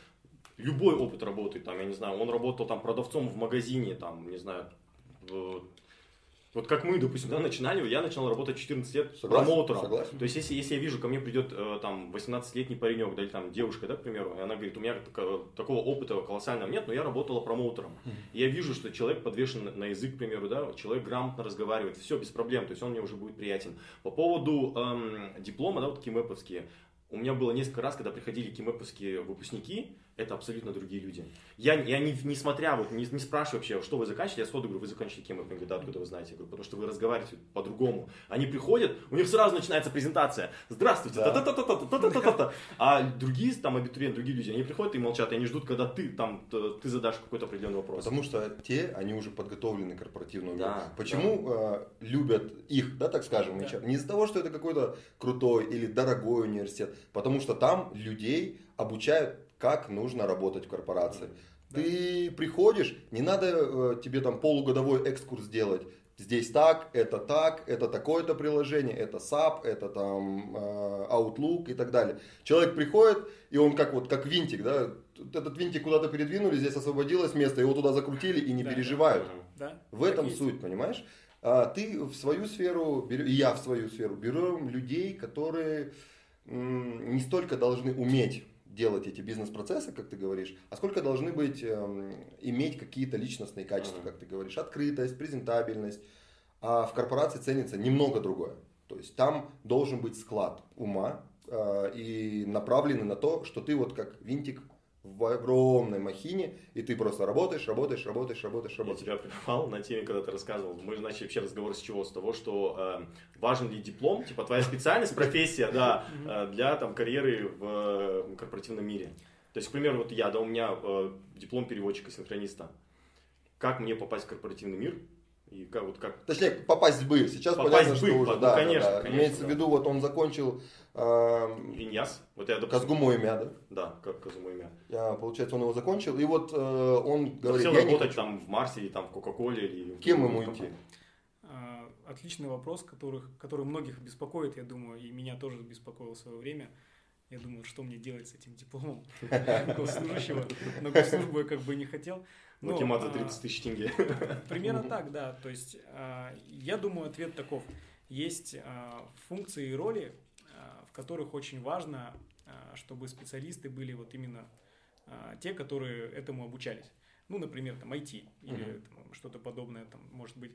Любой опыт работы, там, я не знаю, он работал там продавцом в магазине, там, не знаю, вот как мы, допустим, да, начинали, я начал работать 14 лет согласен, промоутером. Согласен. То есть, если, если я вижу, ко мне придет э, там 18-летний паренек, да, или там девушка, да, к примеру, и она говорит, у меня такого опыта колоссального нет, но я работала промоутером. И я вижу, что человек подвешен на язык, к примеру, да, человек грамотно разговаривает, все без проблем, то есть он мне уже будет приятен. По поводу эм, диплома, да, вот кимэповские, у меня было несколько раз, когда приходили кимэповские э, выпускники, это абсолютно другие люди. Я, я не, не смотря, вот, не, не спрашиваю вообще, что вы заканчиваете, я сходу говорю, вы заканчиваете кимэп. Они говорят, да, откуда вы знаете? Я говорю, потому что вы разговариваете по-другому. Они приходят, у них сразу начинается презентация. Здравствуйте, да. А другие там абитуриенты, другие люди, они приходят и молчат, и они ждут, когда ты там, ты задашь какой-то определенный вопрос. Потому что те, они уже подготовлены к корпоративному. Да, Почему да. Э, любят их, да, так скажем, да. не из-за того, что это какой-то крутой или дорогой университет, потому что там людей обучают как нужно работать в корпорации. Да. Ты приходишь, не надо э, тебе там полугодовой экскурс делать. Здесь так, это так, это такое-то приложение, это SAP, это там э, Outlook и так далее. Человек приходит, и он как вот как винтик, да, этот винтик куда-то передвинули, здесь освободилось место, его туда закрутили и не да, переживают. Да, в этом есть. суть, понимаешь? А ты в свою сферу, и я в свою сферу берем людей, которые не столько должны уметь делать эти бизнес-процессы, как ты говоришь, а сколько должны быть, э, иметь какие-то личностные качества, как ты говоришь, открытость, презентабельность. А в корпорации ценится немного другое. То есть там должен быть склад ума э, и направленный на то, что ты вот как винтик в огромной махине, и ты просто работаешь, работаешь, работаешь, работаешь, работаешь. Я тебя прервал на теме, когда ты рассказывал. Мы же начали вообще разговор с чего? С того, что э, важен ли диплом, типа твоя специальность, профессия, да, э, для там карьеры в э, корпоративном мире. То есть, к примеру, вот я, да, у меня э, диплом переводчика-синхрониста. Как мне попасть в корпоративный мир? И как, вот как... Точнее, попасть бы. Сейчас попасть понятно, бы, что уже, ну, да, конечно, да, да. конечно. Имеется да. в виду, вот он закончил Виньяс. Вот я, допустим, Казгумо имя, да? Да, как Казгумо имя. Я, получается, он его закончил, и вот э, он говорит, Хотел я работать не хочу. там в Марсе, или там в Кока-Коле, или... Кем ему идти? А, отличный вопрос, которых, который многих беспокоит, я думаю, и меня тоже беспокоил в свое время. Я думаю, что мне делать с этим дипломом госслужащего. На госслужбу я как бы не хотел. Ну, Математ за 30 а, тысяч тенге. Примерно так, да. То есть, а, я думаю, ответ таков. Есть а, функции и роли, в которых очень важно, чтобы специалисты были вот именно те, которые этому обучались. Ну, например, там IT или там, что-то подобное, там, может быть,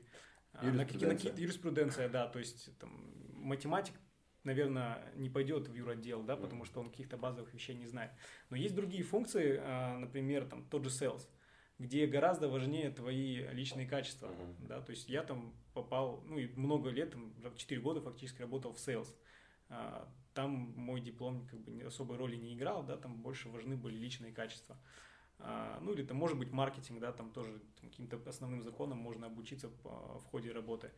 юриспруденция. На, юриспруденция, да, то есть там, математик наверное, не пойдет в юротдел, да, потому что он каких-то базовых вещей не знает. Но есть другие функции, например, там тот же sales где гораздо важнее твои личные качества, uh-huh. да, то есть я там попал, ну и много лет, там, 4 года фактически работал в sales, а, там мой диплом как бы особой роли не играл, да, там больше важны были личные качества, а, ну или там может быть маркетинг, да, там тоже каким-то основным законам можно обучиться в ходе работы,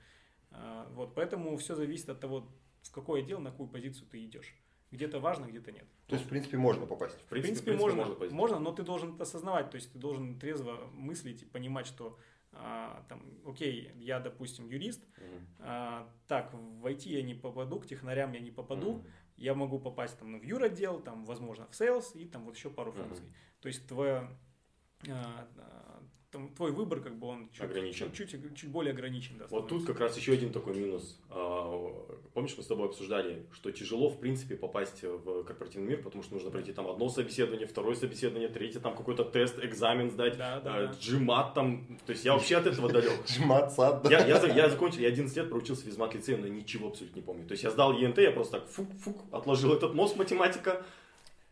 а, вот, поэтому все зависит от того, в какой отдел, на какую позицию ты идешь. Где-то важно, где-то нет. То есть, в принципе, можно попасть. В принципе, в принципе, можно, можно, можно, но ты должен осознавать, то есть ты должен трезво мыслить и понимать, что а, там, окей, я, допустим, юрист, mm-hmm. а, так, в IT я не попаду, к технарям я не попаду, mm-hmm. я могу попасть там в юротдел, там, возможно, в sales и там вот еще пару mm-hmm. функций. То есть твоя а, там, твой выбор, как бы он чуть, ограничен. Чуть, чуть, чуть более ограничен. Да, вот тут как раз еще один такой минус. А, помнишь, мы с тобой обсуждали, что тяжело, в принципе, попасть в корпоративный мир, потому что нужно пройти там одно собеседование, второе собеседование, третье, там какой-то тест, экзамен сдать, да, да, а, джимат там. То есть я вообще от этого далек. Джимат, сад, да. Я, я, я закончил, я 11 лет проучился в физмат лицее, но ничего абсолютно не помню. То есть я сдал ЕНТ, я просто так фук-фук, отложил этот мозг математика.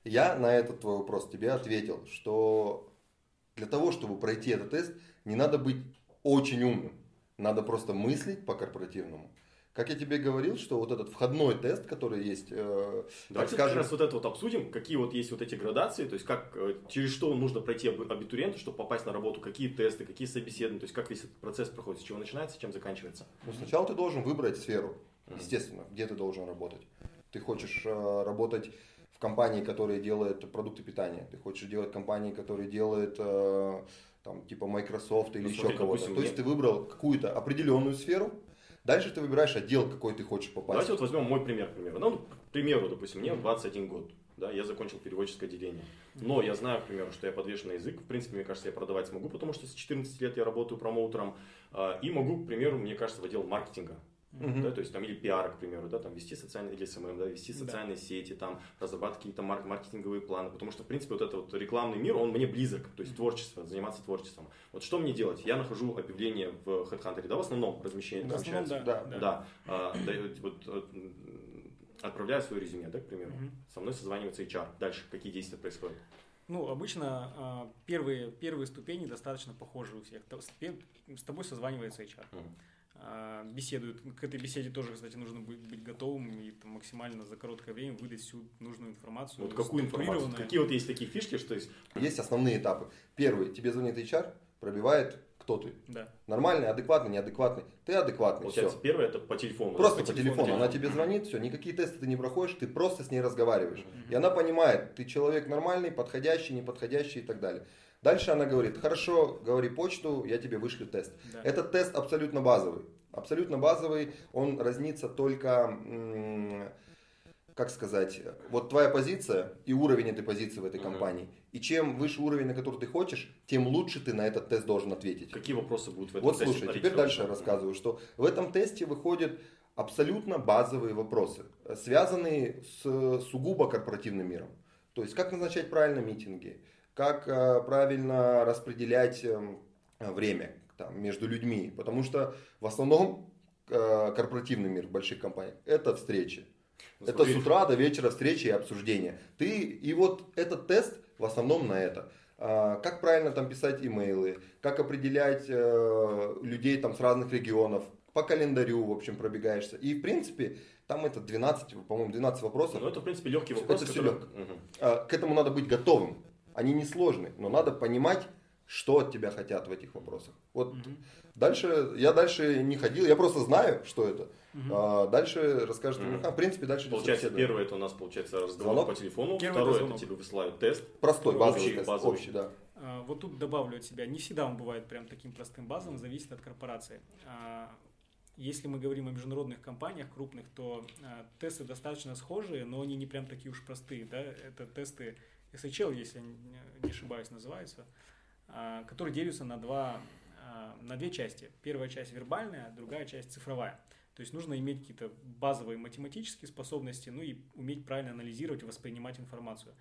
Я на этот твой вопрос тебе ответил, что для того, чтобы пройти этот тест, не надо быть очень умным. Надо просто мыслить по корпоративному. Как я тебе говорил, что вот этот входной тест, который есть, э, Давайте скажем... как раз вот это вот обсудим, какие вот есть вот эти градации, то есть как, э, через что нужно пройти абитуриенту, чтобы попасть на работу, какие тесты, какие собеседования, то есть как весь этот процесс проходит, с чего начинается, чем заканчивается. Ну, сначала ты должен выбрать сферу, естественно, где ты должен работать. Ты хочешь э, работать в компании, которая делает продукты питания, ты хочешь делать компании, которые делают э, там, типа Microsoft или ну, еще кого-то. То есть ты выбрал какую-то определенную сферу, дальше ты выбираешь отдел, какой ты хочешь попасть. Давайте вот возьмем мой пример, к примеру. Ну, к примеру, допустим, мне 21 год. Да, я закончил переводческое отделение. Но я знаю, к примеру, что я подвешен на язык. В принципе, мне кажется, я продавать смогу, потому что с 14 лет я работаю промоутером. А, и могу, к примеру, мне кажется, в отдел маркетинга. Uh-huh. Да, то есть там или пиар, к примеру, да, там вести социальные или SMM, да, вести социальные да. сети, там разрабатывать какие-то марк- маркетинговые планы, потому что в принципе вот этот вот рекламный мир, он мне близок, то есть творчество, заниматься творчеством. Вот что мне делать? Я нахожу объявление в HeadHunter, да, в основном размещение. В основном, да, да, да. да. А, да вот, отправляю свое резюме, да, к примеру. Uh-huh. Со мной созванивается HR. Дальше какие действия происходят? Ну, обычно э, первые, первые ступени достаточно похожи у всех. С тобой созванивается HR. Uh-huh. А, беседуют. К этой беседе тоже, кстати, нужно быть, быть готовым и там, максимально за короткое время выдать всю нужную информацию. Вот какую информацию? Какие вот есть такие фишки, что есть? Есть основные этапы. Первый, тебе звонит HR, пробивает кто ты. Да. Нормальный, адекватный, неадекватный. Ты адекватный. Получается, все. первое это по телефону. Просто по, по телефону. телефону. Она тебе звонит, все, никакие тесты ты не проходишь, ты просто с ней разговариваешь. Mm-hmm. И она понимает, ты человек нормальный, подходящий, неподходящий и так далее. Дальше она говорит, хорошо, говори почту, я тебе вышлю тест. Да. Этот тест абсолютно базовый. Абсолютно базовый, он разнится только, как сказать, вот твоя позиция и уровень этой позиции в этой компании. Uh-huh. И чем выше уровень, на который ты хочешь, тем лучше ты на этот тест должен ответить. Какие вопросы будут в этом вот, тесте? Вот слушай, теперь дальше я рассказываю, что в этом тесте выходят абсолютно базовые вопросы, связанные с сугубо корпоративным миром. То есть, как назначать правильно митинги, как э, правильно распределять эм, время там, между людьми. Потому что в основном э, корпоративный мир в больших компаниях это встречи. Ну, это с утра до вечера встречи и обсуждения. Ты, и вот этот тест в основном на это. А, как правильно там писать имейлы, как определять э, людей там с разных регионов, по календарю, в общем, пробегаешься. И, в принципе, там это 12, по-моему, 12 вопросов. Ну, это, в принципе, легкий вопрос. Это который... все легко. Угу. К этому надо быть готовым. Они не сложны, но надо понимать, что от тебя хотят в этих вопросах. Вот угу. дальше, я дальше не ходил, я просто знаю, что это. Угу. А, дальше расскажет угу. в принципе, дальше Получается, первое это у нас получается разговор Звонок. по телефону, Первый второе это, это тебе высылают тест. Простой, базовый общий, тест, базовый. общий, да. А, вот тут добавлю от себя, не всегда он бывает прям таким простым базовым, зависит от корпорации. А, если мы говорим о международных компаниях крупных, то а, тесты достаточно схожие, но они не прям такие уж простые. Да? Это тесты SHL, если не ошибаюсь, называется, а, которые делятся на, два, а, на две части. Первая часть вербальная, другая часть цифровая. То есть нужно иметь какие-то базовые математические способности, ну и уметь правильно анализировать, воспринимать информацию.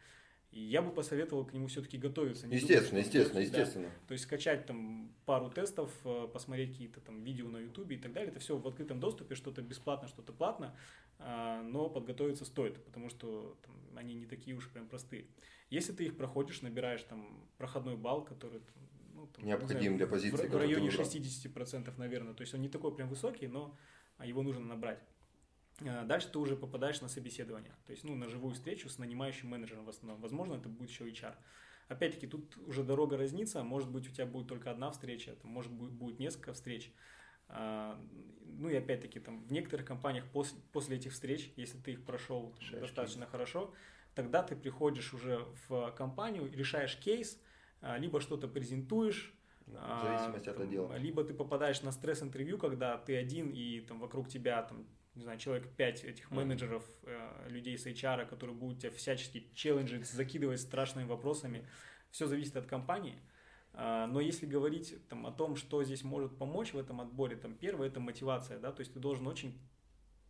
И я бы посоветовал к нему все-таки готовиться. естественно, думать, естественно, естественно. То есть скачать там пару тестов, э, посмотреть какие-то там видео на ютубе и так далее. Это все в открытом доступе, что-то бесплатно, что-то платно. А, но подготовиться стоит, потому что там, они не такие уж прям простые. Если ты их проходишь, набираешь там проходной балл, который ну, там, необходим знаю, для позиции, в, в районе 60%, наверное. То есть он не такой прям высокий, но его нужно набрать. А, дальше ты уже попадаешь на собеседование, то есть ну, на живую встречу с нанимающим менеджером в основном. Возможно, это будет еще HR. Опять-таки, тут уже дорога разнится, может быть, у тебя будет только одна встреча, может быть, будет несколько встреч. А, ну и опять-таки там в некоторых компаниях после, после этих встреч, если ты их прошел Решаешь достаточно хорошо, тогда ты приходишь уже в компанию, решаешь кейс, а, либо что-то презентуешь, Да, а, В зависимости от там, отдела. Либо ты попадаешь на стресс-интервью, когда ты один и там вокруг тебя там не знаю, человек 5 этих менеджеров, э, людей с HR, которые будут тебя всячески челленджить, закидывать страшными вопросами. Все зависит от компании. А, Но если говорить там, о том, что здесь может помочь в этом отборе, там, первое это мотивация, да, то есть ты должен очень,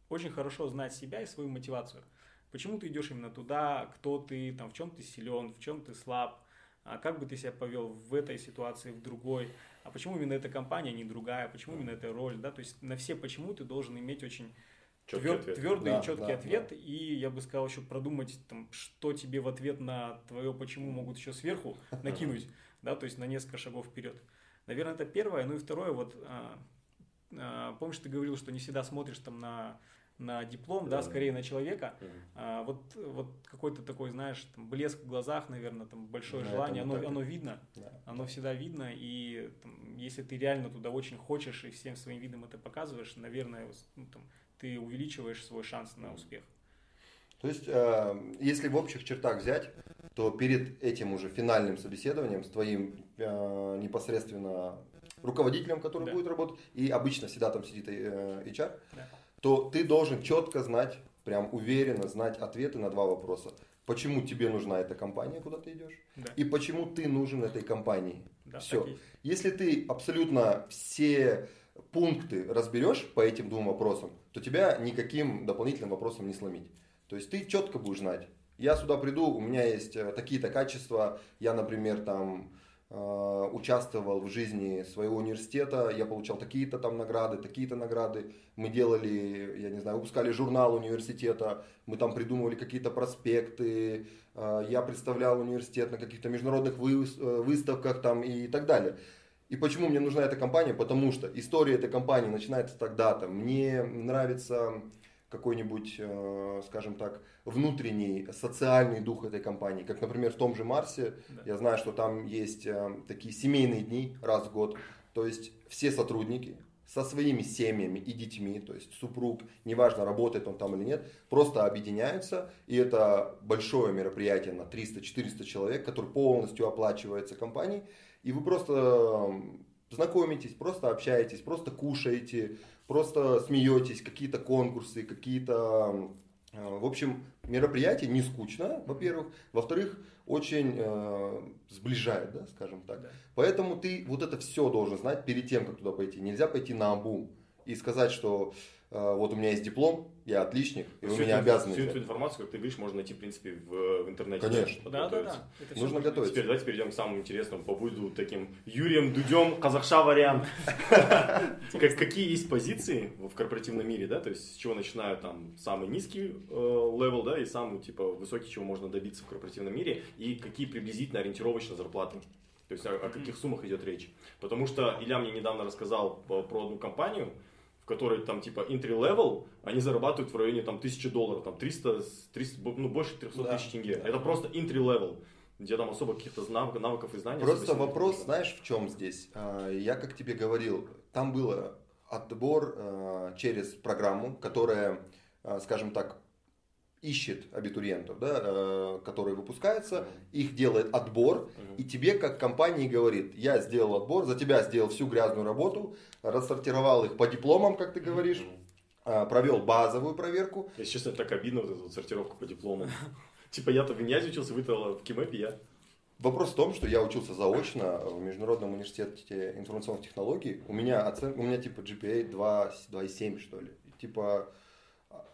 очень хорошо знать себя и свою мотивацию. Почему ты идешь именно туда, кто ты, там, в чем ты силен, в чем ты слаб, а как бы ты себя повел в этой ситуации, в другой, а почему именно эта компания, а не другая, почему именно эта роль, да, то есть на все почему ты должен иметь очень Чёткий твер- ответ. твердый Да, и четкий да, ответ, и я бы сказал еще продумать, там, что тебе в ответ на твое почему могут еще сверху накинуть, да, то есть на несколько шагов вперед. Наверное, это первое. Ну и второе, вот, а, а, помнишь, ты говорил, что не всегда смотришь там на, на диплом, да, Да. скорее на человека. А, вот, вот какой-то такой, знаешь, там, блеск в глазах, наверное, там большое Да, желание, оно, так. оно видно, Да. оно всегда видно, и там, если ты реально туда очень хочешь и всем своим видом это показываешь, наверное, ну, там, ты увеличиваешь свой шанс на успех. То есть, э, если в общих чертах взять, то перед этим уже финальным собеседованием с твоим э, непосредственно руководителем, который Да. будет работать, и обычно всегда там сидит э, HR, Да. то ты должен четко знать, прям уверенно знать ответы на два вопроса. Почему тебе нужна эта компания, куда ты идешь, Да, и почему ты нужен этой компании. да, есть. Если ты абсолютно все пункты разберешь по этим двум вопросам, то тебя никаким дополнительным вопросом не сломить. То есть ты четко будешь знать. Я сюда приду, у меня есть э, такие-то качества. Я, например, там э, участвовал в жизни своего университета, я получал такие-то там награды, такие-то награды. Мы делали, я не знаю, выпускали журнал университета, мы там придумывали какие-то проспекты, э, я представлял университет на каких-то международных выс- выставках там и так далее. И почему мне нужна эта компания? Потому что история этой компании начинается тогда-то. Мне нравится какой-нибудь, э, скажем так, внутренний социальный дух этой компании. Как, например, в том же Марсе, Да. я знаю, что там есть э, такие семейные дни раз в год. То есть все сотрудники со своими семьями и детьми, то есть супруг, неважно, работает он там или нет, просто объединяются. И это большое мероприятие на 300-400 человек, которое полностью оплачивается компанией. И вы просто м, знакомитесь, просто общаетесь, просто кушаете, просто смеетесь, какие-то конкурсы, какие-то... м, э, В общем, мероприятие не скучно, во-первых. Во-вторых, очень э, сближает, да, скажем так. Да. Поэтому ты вот это все должен знать перед тем, как туда пойти. Нельзя пойти наобум и сказать, что э, вот у меня есть диплом, я отличник, и вы Всю меня эту- обязаны Всю эту информацию, как ты говоришь, можно найти, в принципе, в, в интернете. Конечно. Да, да, да. Это Нужно можно готовиться. Теперь давайте перейдем к самому интересному. Побуду таким Юрием Дудем, қазақша вариант. Как- Какие есть позиции в корпоративном мире, да? То есть с чего начинают там самый низкий э, level, да, и самый типа высокий, чего можно добиться в корпоративном мире, и какие приблизительно ориентировочно зарплаты. То есть о, о каких суммах идет речь. Потому что Илья мне недавно рассказал э, про одну компанию, в которой там типа entry level, они зарабатывают в районе там 1000 долларов, там 300, с- 300 бо- ну больше 300 Да, тысяч тенге. да. Это просто entry level, где там особо каких-то навыков, навыков и знаний. Просто вопрос, знаешь, в чем здесь? А, Я, как тебе говорил, там был отбор э, через программу, которая, э, скажем так, ищет абитуриентов, да, э, которые выпускаются, их делает отбор, и тебе как компании говорит, я сделал отбор, за тебя сделал всю грязную работу, рассортировал их по дипломам, как ты говоришь, а, провел базовую проверку, Если честно, так обидно вот эту сортировку по диплому. Типа я-то в Иньязе учился, вы-то в Кимэпе, я. Вопрос в том, что я учился заочно в Международном университете информационных технологий. У меня оценка, у меня типа GPA 2, 2,7 что ли. Типа а,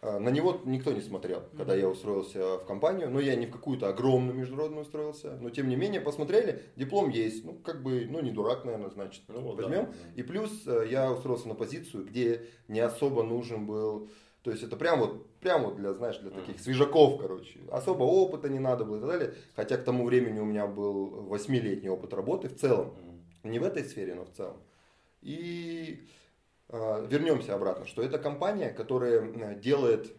на него никто не смотрел, когда я устроился в компанию. Но я не в какую-то огромную международную устроился. Но тем не менее посмотрели, диплом есть. Ну как бы, ну не дурак, наверное, значит. Ну вот, да. возьмем. И плюс э, я устроился на позицию, где не особо нужен был. То есть это прям вот, прям вот для, знаешь, для таких свежаков, короче. Особо опыта не надо было и так далее. Хотя к тому времени у меня был восьмилетний опыт работы в целом. Не в этой сфере, но в целом. И вернемся обратно, что это компания, которая делает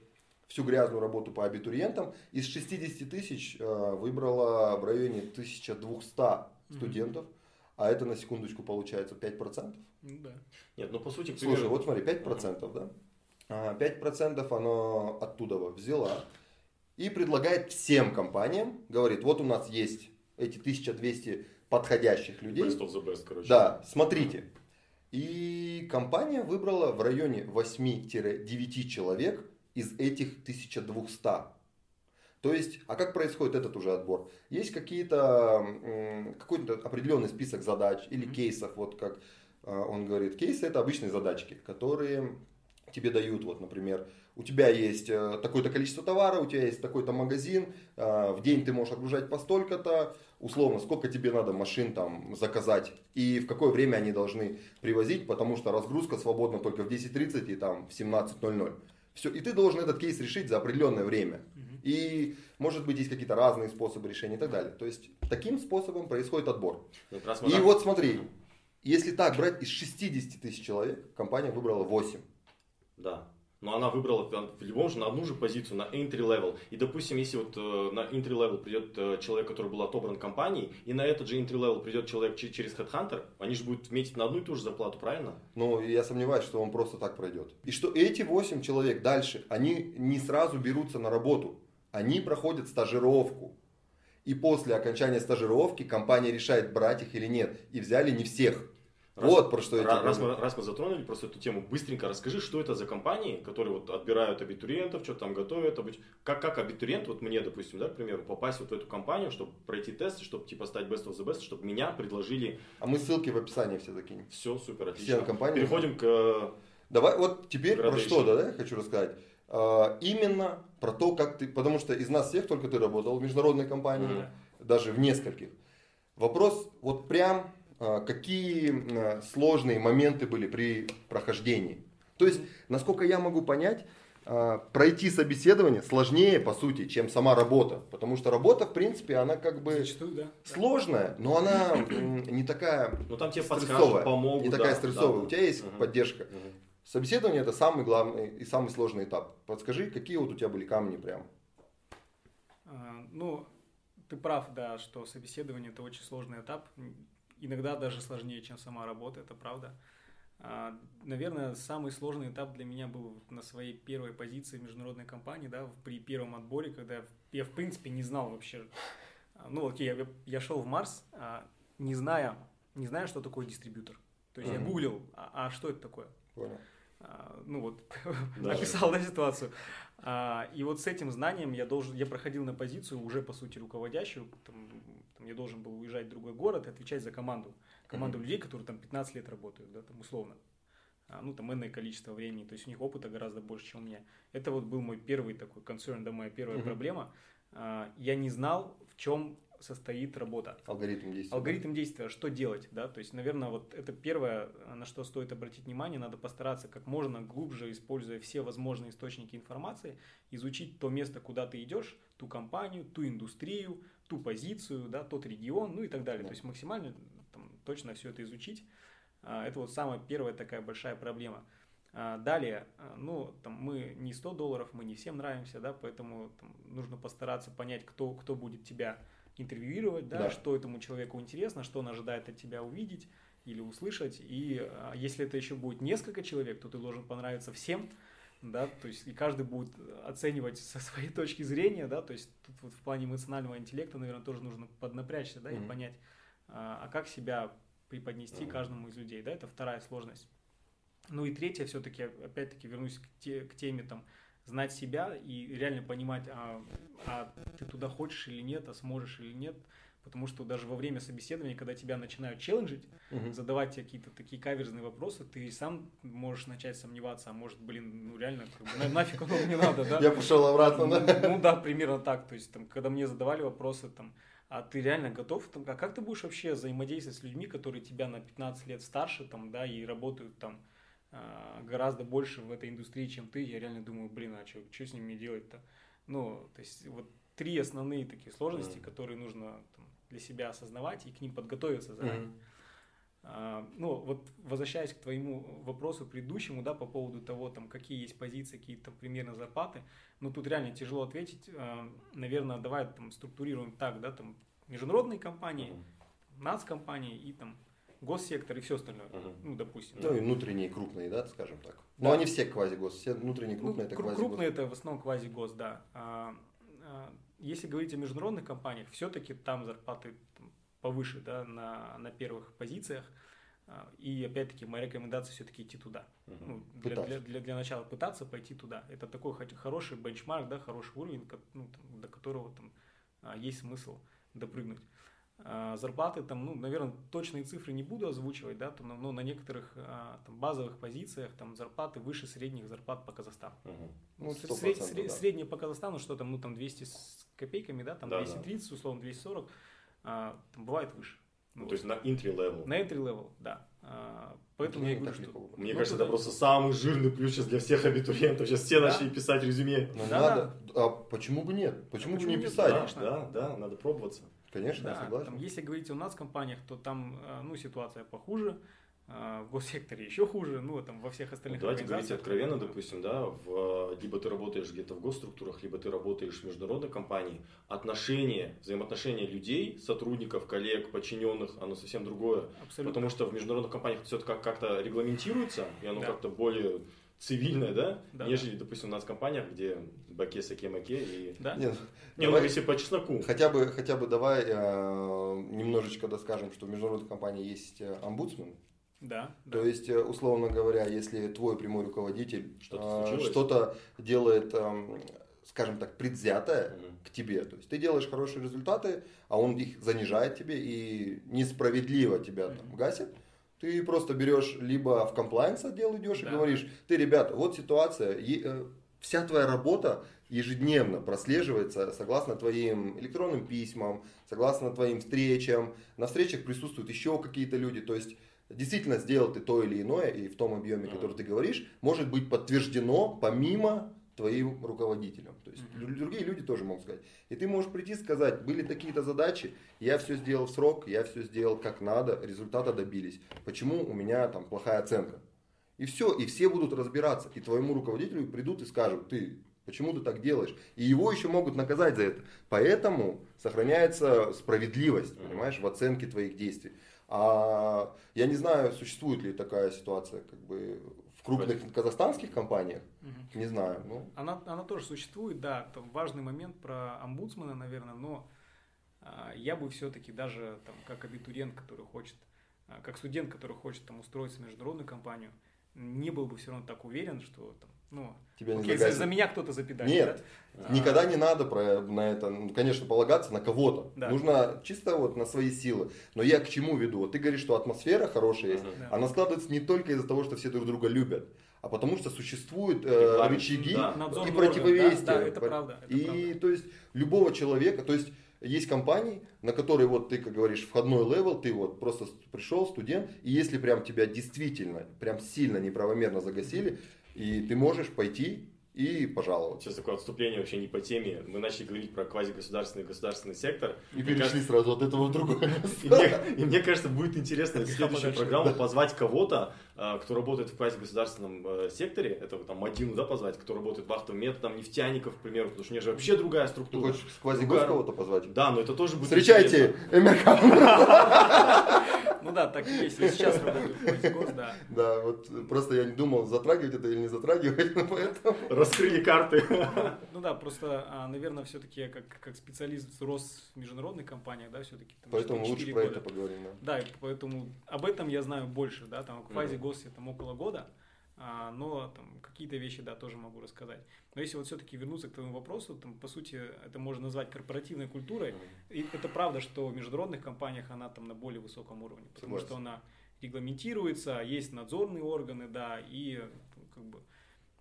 всю грязную работу по абитуриентам. Из 60 тысяч э, выбрала в районе 1200 студентов. а это на секундочку получается 5%. Ну да. Нет, ну по сути, к Слушай, примеру, вот смотри, 5%, да? А, 5% оно оттуда взяла и предлагает всем компаниям, говорит, вот у нас есть эти 1200 подходящих людей. best of the best, короче. Да, смотрите. И компания выбрала в районе 8-9 человек из этих 1200. То есть, а как происходит этот уже отбор? Есть какие-то, какой-то определенный список задач или кейсов, вот как э, он говорит, кейсы это обычные задачки, которые тебе дают, вот, например, у тебя есть э, такое-то количество товара, у тебя есть такой-то магазин, э, в день ты можешь огружать по столько-то, условно, сколько тебе надо машин там заказать и в какое время они должны привозить, потому что разгрузка свободна только в 10.30 и там в 17.00. Все, и ты должен этот кейс решить за определенное время. И, может быть, есть какие-то разные способы решения и так далее. То есть, таким способом происходит отбор. И так- вот смотри, если так брать из 60 тысяч человек, компания выбрала 8. Да. Но она выбрала в любом же на одну же позицию, на entry level. И, допустим, если вот э, на entry level придет э, человек, который был отобран компанией, и на этот же entry level придет человек че- через Headhunter, они же будут метить на одну и ту же зарплату, правильно? Но я сомневаюсь, что он просто так пройдет. И что эти 8 человек дальше, они не сразу берутся на работу. Они проходят стажировку. И после окончания стажировки компания решает, брать их или нет. И взяли не всех. Раз- вот про что я раз, говорю. мы, раз мы затронули просто эту тему, быстренько расскажи, что это за компании, которые вот отбирают абитуриентов, что там готовят, как, как абитуриент, вот мне, допустим, да, к примеру, попасть вот в эту компанию, чтобы пройти тест, чтобы типа стать best of the best, чтобы меня предложили, А мы ссылки в описании все закинем. все супер, отлично. Все компании. Переходим к э, Давай, вот теперь про что, да, да, я хочу рассказать. А, именно про то, как ты, потому что из нас всех только ты работал в международной компании, Мгм. даже в нескольких. Вопрос вот прям, какие а, сложные моменты были при прохождении. То есть, насколько я могу понять, а, пройти собеседование сложнее, по сути, чем сама работа. Потому что работа, в принципе, она как бы Зачастую, да. сложная, но она не такая Ну там тебе стрессовая. помогут. не такая да, стрессовая. да. У тебя есть Мгм. поддержка. Мгм. Собеседование это самый главный и самый сложный этап. Подскажи, какие вот у тебя были камни прям? А, Ну, ты прав, да, что собеседование это очень сложный этап. Иногда даже сложнее, чем сама работа, это правда. А, Наверное, самый сложный этап для меня был на своей первой позиции в международной компании, да, при первом отборе, когда я, в- я принципе не знал вообще. а, Ну, окей, я, я шел в Марс, а, не зная, не зная, что такое дистрибьютор. То есть я Мгм. гуглил, а, а что это такое? Понял. А, ну вот, Да. описал да, ситуацию. А, и вот с этим знанием я должен, я проходил на позицию уже по сути руководящую, там, там я должен был уезжать в другой город и отвечать за команду, команду людей, которые там 15 лет работают, да, там условно. А, ну там энное количество времени, то есть у них опыта гораздо больше, чем у меня. Это вот был мой первый такой концерн, да, моя первая Мгм. проблема. А, я не знал, в чем состоит работа. Алгоритм действия. Алгоритм действия, что делать, да, то есть, наверное, вот это первое, на что стоит обратить внимание, надо постараться как можно глубже, используя все возможные источники информации, изучить то место, куда ты идешь, ту компанию, ту индустрию, ту позицию, да, тот регион, ну и так далее, Да. то есть максимально там, точно все это изучить, А, это вот самая первая такая большая проблема. А, Далее, а, ну, там, мы не 100 долларов, мы не всем нравимся, да, поэтому там, нужно постараться понять, кто, кто будет тебя интервьюировать, да, Да. что этому человеку интересно, что он ожидает от тебя увидеть или услышать. И если это еще будет несколько человек, то ты должен понравиться всем, да, то есть и каждый будет оценивать со своей точки зрения, да, то есть тут вот в плане эмоционального интеллекта, наверное, тоже нужно поднапрячься, да, и Мгм. понять, а а как себя преподнести каждому из людей, да, это вторая сложность. Ну и третье, все-таки, опять-таки, вернусь к, те- к теме там знать себя и реально понимать, а, а ты туда хочешь или нет, а сможешь или нет. Потому что даже во время собеседования, когда тебя начинают челленджить, Мгм. задавать тебе какие-то такие каверзные вопросы, ты сам можешь начать сомневаться, а может, блин, ну реально, как бы, на- нафиг оно мне надо, да? Я пошел обратно, Ну, да? ну да, примерно так. То есть, там, когда мне задавали вопросы, там, а ты реально готов? Там, а как ты будешь вообще взаимодействовать с людьми, которые тебя на 15 лет старше, там, да, и работают там а, гораздо больше в этой индустрии, чем ты? Я реально думаю, блин, а что с ними делать-то? Ну, то есть, вот три основные такие сложности, Мгм. которые нужно там, для себя осознавать и к ним подготовиться заранее. Мгм. А, Ну, вот возвращаясь к твоему вопросу предыдущему, да, по поводу того, там, какие есть позиции, какие там примерно зарплаты, ну, тут реально тяжело ответить. А, Наверное, давай там структурируем так, да, там, международные компании, Мгм. нацкомпании и там госсектор и все остальное, Мгм. ну, допустим. Ну и внутренние крупные, да, скажем так. Но Да. они все квазигос, все внутренние Ну, крупные это кру- квазигос. крупные это в основном квазигос, да. А, а, если говорить о международных компаниях, все-таки там зарплаты там, повыше, да, на, на первых позициях. А, И опять-таки моя рекомендация все-таки идти туда. Мгм. Ну, для, для, для, для начала пытаться пойти туда. Это такой хороший бенчмарк, да, хороший уровень, ну, там, до которого там а, есть смысл допрыгнуть. А, зарплаты там, ну, наверное, точные цифры не буду озвучивать, да, то, но, на некоторых а, там, базовых позициях там зарплаты выше средних зарплат по Казахстану. Мгм. Ну, Сре- 100%, сред- сред- да. Средние по Казахстану, что там, ну, там 200 с копейками, да, там Да, да. 230, условно 240, а, там бывает выше. Ну, то есть на entry level. На entry level, да. А, поэтому Ну, я не говорю, что... легко. Мне ну, кажется, это просто самый жирный плюс сейчас для всех абитуриентов. Сейчас все Да. начали писать резюме. Ну, Да, надо, а почему бы нет? Почему бы почему не нет? писать? Да, конечно. да, да, надо пробоваться. Конечно, я Да, согласен. там, если говорить о нас компаниях, то там а, ну, ситуация похуже, а, в госсекторе еще хуже, ну, там во всех остальных Давайте говорить откровенно, допустим, да, в, либо ты работаешь где-то в госструктурах, либо ты работаешь в международной компании, отношения, взаимоотношения людей, сотрудников, коллег, подчиненных, оно совсем другое. Абсолютно. Потому что в международных компаниях все это как- как-то регламентируется, и оно Да. как-то более цивильное, да, Да, нежели, допустим, у нас в компаниях, где баке, саке, маке и... Да? Нет, Не, ну давай- если по чесноку. хотя бы, хотя бы давай э, немножечко доскажем, что в международной компании есть э, омбудсмен. Да, да. То есть, э, условно говоря, если твой прямой руководитель Что-то э, что-то делает, эм, скажем так, предвзятое Мгм. к тебе, то есть ты делаешь хорошие результаты, а он их занижает тебе и несправедливо тебя там Мгм. гасит, ты просто берешь либо в комплайенс отдел идешь и Да. говоришь, ты, ребята, вот ситуация, э, вся твоя работа ежедневно прослеживается согласно твоим электронным письмам, согласно твоим встречам, на встречах присутствуют еще какие-то люди, то есть действительно сделал ты то или иное, и в том объеме, Мгм. который ты говоришь, может быть подтверждено помимо твоим руководителям. То есть лю- другие люди тоже могут сказать. И ты можешь прийти и сказать, были такие-то задачи, я все сделал в срок, я все сделал как надо, результата добились. Почему у меня там плохая оценка? И все, и все будут разбираться. И твоему руководителю придут и скажут, ты почему ты так делаешь? И его еще могут наказать за это. Поэтому сохраняется справедливость, понимаешь, в оценке твоих действий. А я не знаю, существует ли такая ситуация как бы крупных казахстанских компаниях, Мгм. не знаю. Ну, Она, она тоже существует, да, там важный момент про омбудсмена, наверное, но а, я бы все-таки даже там, как абитуриент, который хочет, а, как студент, который хочет там устроиться в международную компанию, не был бы все равно так уверен, что там, ну, тебя окей, за, за меня кто-то запидает. Нет. да? Никогда А, не надо про, на это, ну, конечно, полагаться на кого-то. Да. Нужно чисто вот на свои силы. Но я к чему веду? Вот ты говоришь, что атмосфера хорошая есть. Да. Она складывается не только из-за того, что все друг друга любят, а потому что существуют э, рычаги да. и противовесия. да, да, это правда, это и правда. то есть любого человека, то есть есть компании, на которые вот ты, как говоришь, входной level, ты вот просто пришел, студент, и если прям тебя действительно, прям сильно неправомерно загасили, и ты можешь пойти и пожаловаться. Сейчас такое отступление вообще не по теме. Мы начали говорить про квазигосударственный государственный сектор. И Мне перешли сразу от этого в другое И мне, и мне кажется, будет интересно в следующую программу позвать кого-то, а, кто работает в квазигосударственном э, секторе, это там Мадину, да, позвать, кто работает вахтовым методом, нефтяников, к примеру, потому что у них же вообще другая Ты структура. хочешь квазигос Другая- кого-то позвать? Да, но это тоже будет Встречайте, интересно. Ну да, так и есть. Я сейчас работаю в Квазигос, да. Да, вот просто я не думал, затрагивать это или не затрагивать, но поэтому... Раскрыли карты. Ну да, просто, а, наверное, все-таки я как, как специалист рос в международных компаниях, да, все-таки. Поэтому лучше про это поговорим. да. Да, и поэтому об этом я знаю больше, да, там в квази ГОСе там около года, но там какие-то вещи, да, тоже могу рассказать. Но если вот все-таки вернуться к твоему вопросу, там, по сути, это можно назвать корпоративной культурой, и это правда, что в международных компаниях она там на более высоком уровне, потому Согласен. что она регламентируется, есть надзорные органы, да, и как бы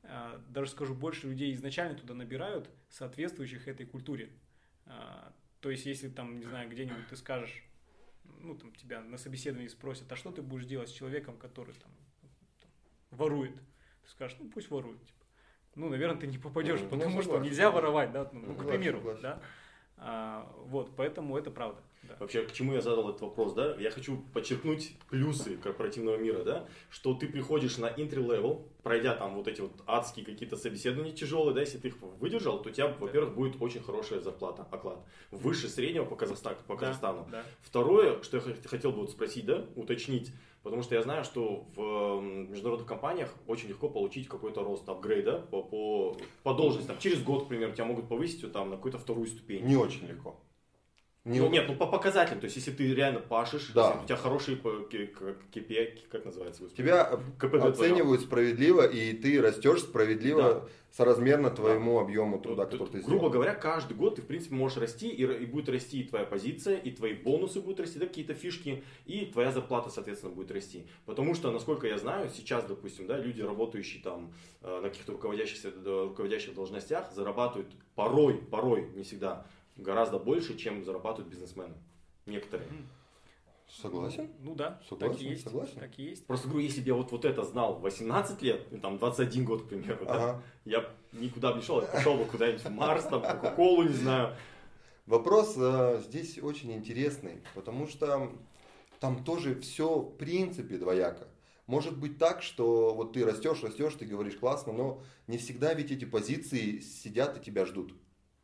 а, даже скажу, больше людей изначально туда набирают, соответствующих этой культуре. А, То есть, если там, не знаю, где-нибудь ты скажешь, ну, там, тебя на собеседовании спросят, а что ты будешь делать с человеком, который там, ворует? Ты скажешь, ну, пусть ворует. типа. Ну, наверное, ты не попадешь, Ну, потому что согласен. нельзя воровать, да, ну, к Согласен, примеру, согласен. да. А, вот, поэтому это правда. Да. Вообще, к чему я задал этот вопрос, да? Я хочу подчеркнуть плюсы корпоративного мира, да? Что ты приходишь на entry level, пройдя там вот эти вот адские какие-то собеседования тяжелые, да, если ты их выдержал, то у тебя, во-первых, будет очень хорошая зарплата, оклад. Выше среднего по, Казахстан, по Казахстану. Да, да. Второе, что я хотел бы вот спросить, да, уточнить, Потому что я знаю, что в международных компаниях очень легко получить какой-то рост апгрейда по, по, по должности. Там, через год, например, тебя могут повысить там, на какую-то вторую ступень. Не очень легко. Не ну, нет, ну по показателям, то есть если ты реально пашешь, да. у тебя хорошие KPI, как называется? Тебя КПД оценивают твоем. справедливо, и ты растешь справедливо, да. соразмерно твоему да. объему труда, ну, который ты сделал. Грубо говоря, каждый год ты, в принципе, можешь расти, и, и будет расти и твоя позиция, и твои бонусы будут расти, да, какие-то фишки, и твоя зарплата, соответственно, будет расти. Потому что, насколько я знаю, сейчас, допустим, да, люди, работающие там э, на каких-то руководящих, руководящих должностях, зарабатывают порой, порой, не всегда, гораздо больше, чем зарабатывают бизнесмены. Некоторые. Согласен? Ну да, согласен, так и есть. Согласен. Так и есть. Просто говорю, если бы я вот, вот это знал 18 лет, ну, там 21 год, к примеру, ага. да, я никуда бы не шел, я пошел бы куда-нибудь в Марс, там, Кока-Колу, не знаю. Вопрос э, здесь очень интересный, потому что там тоже все в принципе двояко. Может быть так, что вот ты растешь, растешь, ты говоришь классно, но не всегда ведь эти позиции сидят и тебя ждут.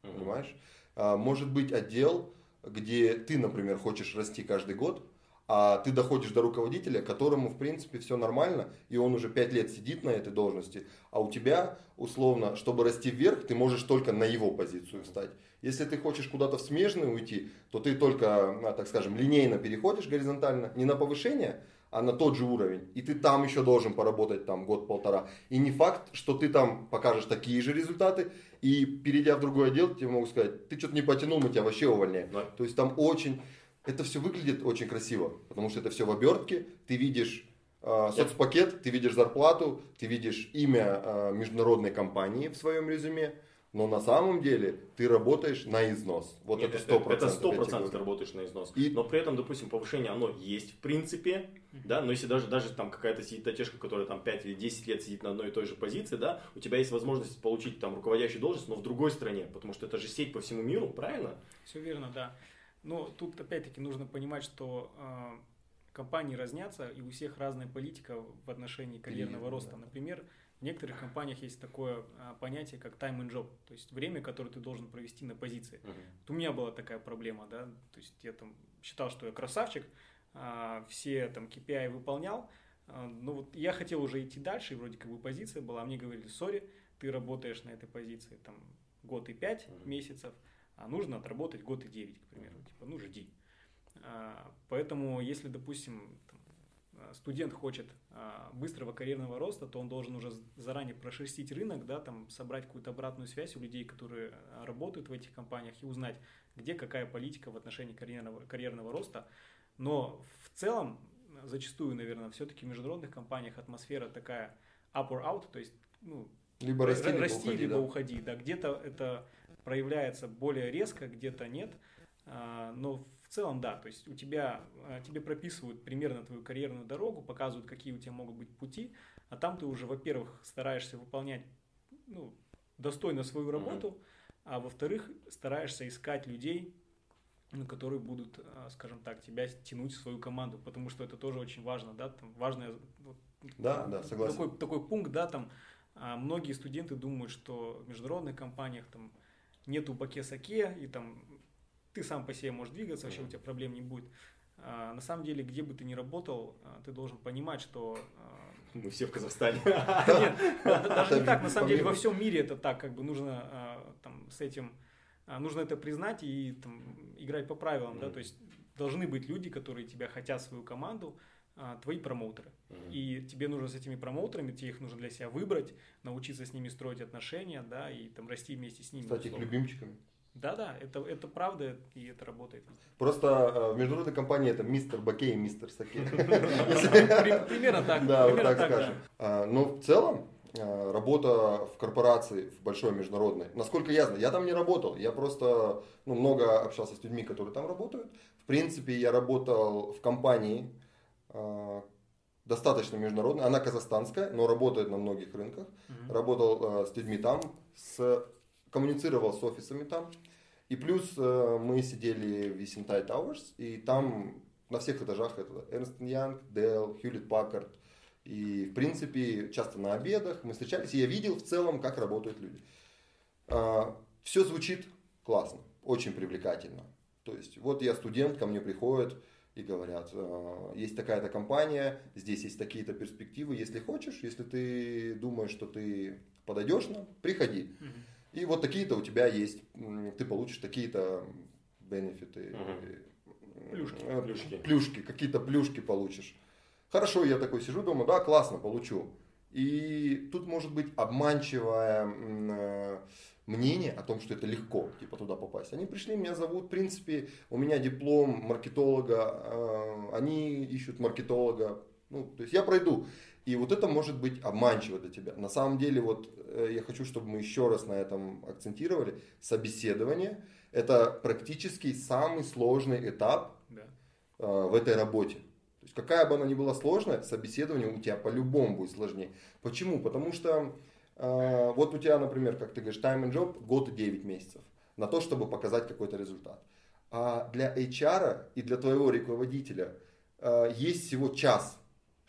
Угу. Понимаешь? А, может быть отдел, где ты, например, хочешь расти каждый год, а ты доходишь до руководителя, которому, в принципе, все нормально, и он уже 5 лет сидит на этой должности, а у тебя, условно, чтобы расти вверх, ты можешь только на его позицию встать. Если ты хочешь куда-то в смежную уйти, то ты только, а, так скажем, линейно переходишь горизонтально, не на повышение, а на тот же уровень. И ты там еще должен поработать там год-полтора. И не факт, что ты там покажешь такие же результаты, и перейдя в другой отдел, тебе могут сказать, ты что-то не потянул, мы тебя вообще увольняем. Да. То есть там очень, это все выглядит очень красиво, потому что это все в обертке, ты видишь э, соцпакет, ты видишь зарплату, ты видишь имя э, международной компании в своем резюме, но на самом деле ты работаешь на износ. Вот Нет, это сто процентов. Это сто процентов ты работаешь на износ. И... Но при этом, допустим, повышение, оно есть в принципе, да, но если даже, даже там какая-то сидит отечка, которая там 5 или 10 лет сидит на одной и той же позиции, да, у тебя есть возможность получить там руководящую должность, но в другой стране, потому что это же сеть по всему миру, правильно? Все верно, да. Но тут опять-таки нужно понимать, что э, компании разнятся, и у всех разная политика в отношении карьерного и, роста. Да. Например, в некоторых компаниях есть такое а, понятие, как time and job, то есть время, которое ты должен провести на позиции. Uh-huh. Вот у меня была такая проблема, да, то есть я там считал, что я красавчик, а, все там KPI выполнял, а, но вот я хотел уже идти дальше, и вроде как бы позиция была, а мне говорили, сори, ты работаешь на этой позиции там год и пять uh-huh. месяцев, а нужно отработать год и девять, к примеру, типа, ну жди. Поэтому, если, допустим, студент хочет а, быстрого карьерного роста, то он должен уже заранее прошерстить рынок, да, там, собрать какую-то обратную связь у людей, которые э, работают в этих компаниях, и узнать, где какая политика в отношении карьерного, карьерного роста. Но в целом, зачастую, наверное, все-таки в международных компаниях атмосфера такая up or out, то есть ну, либо расти, либо расти, уходи. Либо да. уходи да. Где-то это проявляется более резко, где-то нет. А, но в целом, да, то есть у тебя, а, тебе прописывают примерно твою карьерную дорогу, показывают, какие у тебя могут быть пути, а там ты уже, во-первых, стараешься выполнять ну, достойно свою работу, mm-hmm. а во-вторых, стараешься искать людей, ну, которые будут, а, скажем так, тебя тянуть в свою команду, потому что это тоже очень важно, да, там важное, да, да, согласен. Такой, такой пункт, да, там многие студенты думают, что в международных компаниях там нету баке-саке и там ты сам по себе можешь двигаться, вообще у тебя проблем не будет. А, на самом деле, где бы ты ни работал, а, ты должен понимать, что... А, Мы все в Казахстане. Нет, даже не так. На самом деле, во всем мире это так. Как бы нужно а, там, с этим... Нужно это признать и там, играть по правилам. Да? То есть должны быть люди, которые тебя хотят свою команду, твои промоутеры. И тебе нужно с этими промоутерами, тебе их нужно для себя выбрать, научиться с ними строить отношения, да, и там расти вместе с ними. Стать их любимчиками. Да-да, это, это правда, и это работает. Просто э, в международной компании это мистер Бакей и мистер Саке. Примерно так. Да, вот так скажем. А, но в целом, э, работа в корпорации, в большой международной, насколько я знаю, я там не работал, я просто ну, много общался с людьми, которые там работают. В принципе, я работал в компании, э, достаточно международной, она казахстанская, но работает на многих рынках. Работал с людьми там, с коммуницировал с офисами там. И плюс э, мы сидели в Vicentai Towers, и там на всех этажах это Ernst Young, Dell, Hewlett Packard. И, в принципе, часто на обедах мы встречались, и я видел в целом, как работают люди. А, все звучит классно, очень привлекательно. То есть, вот я студент, ко мне приходят и говорят, «А, есть такая-то компания, здесь есть такие-то перспективы, если хочешь, если ты думаешь, что ты подойдешь нам, приходи. И вот такие-то у тебя есть, ты получишь такие-то бенефиты, Плюшки. э, Плюшки. плюшки, какие-то плюшки получишь. Хорошо, я такой сижу дома, да, классно, получу. И тут может быть обманчивое э, мнение о том, что это легко, типа туда попасть. Они пришли, меня зовут, в принципе, у меня диплом маркетолога, э, они ищут маркетолога, ну, то есть я пройду. И вот это может быть обманчиво для тебя. На самом деле, вот э, я хочу, чтобы мы еще раз на этом акцентировали. Собеседование – это практически самый сложный этап Да. э, в этой работе. То есть какая бы она ни была сложная, собеседование у тебя по-любому будет сложнее. Почему? Потому что э, вот у тебя, например, как ты говоришь, time and job год и 9 месяцев на то, чтобы показать какой-то результат. А для HR и для твоего руководителя э, есть всего час,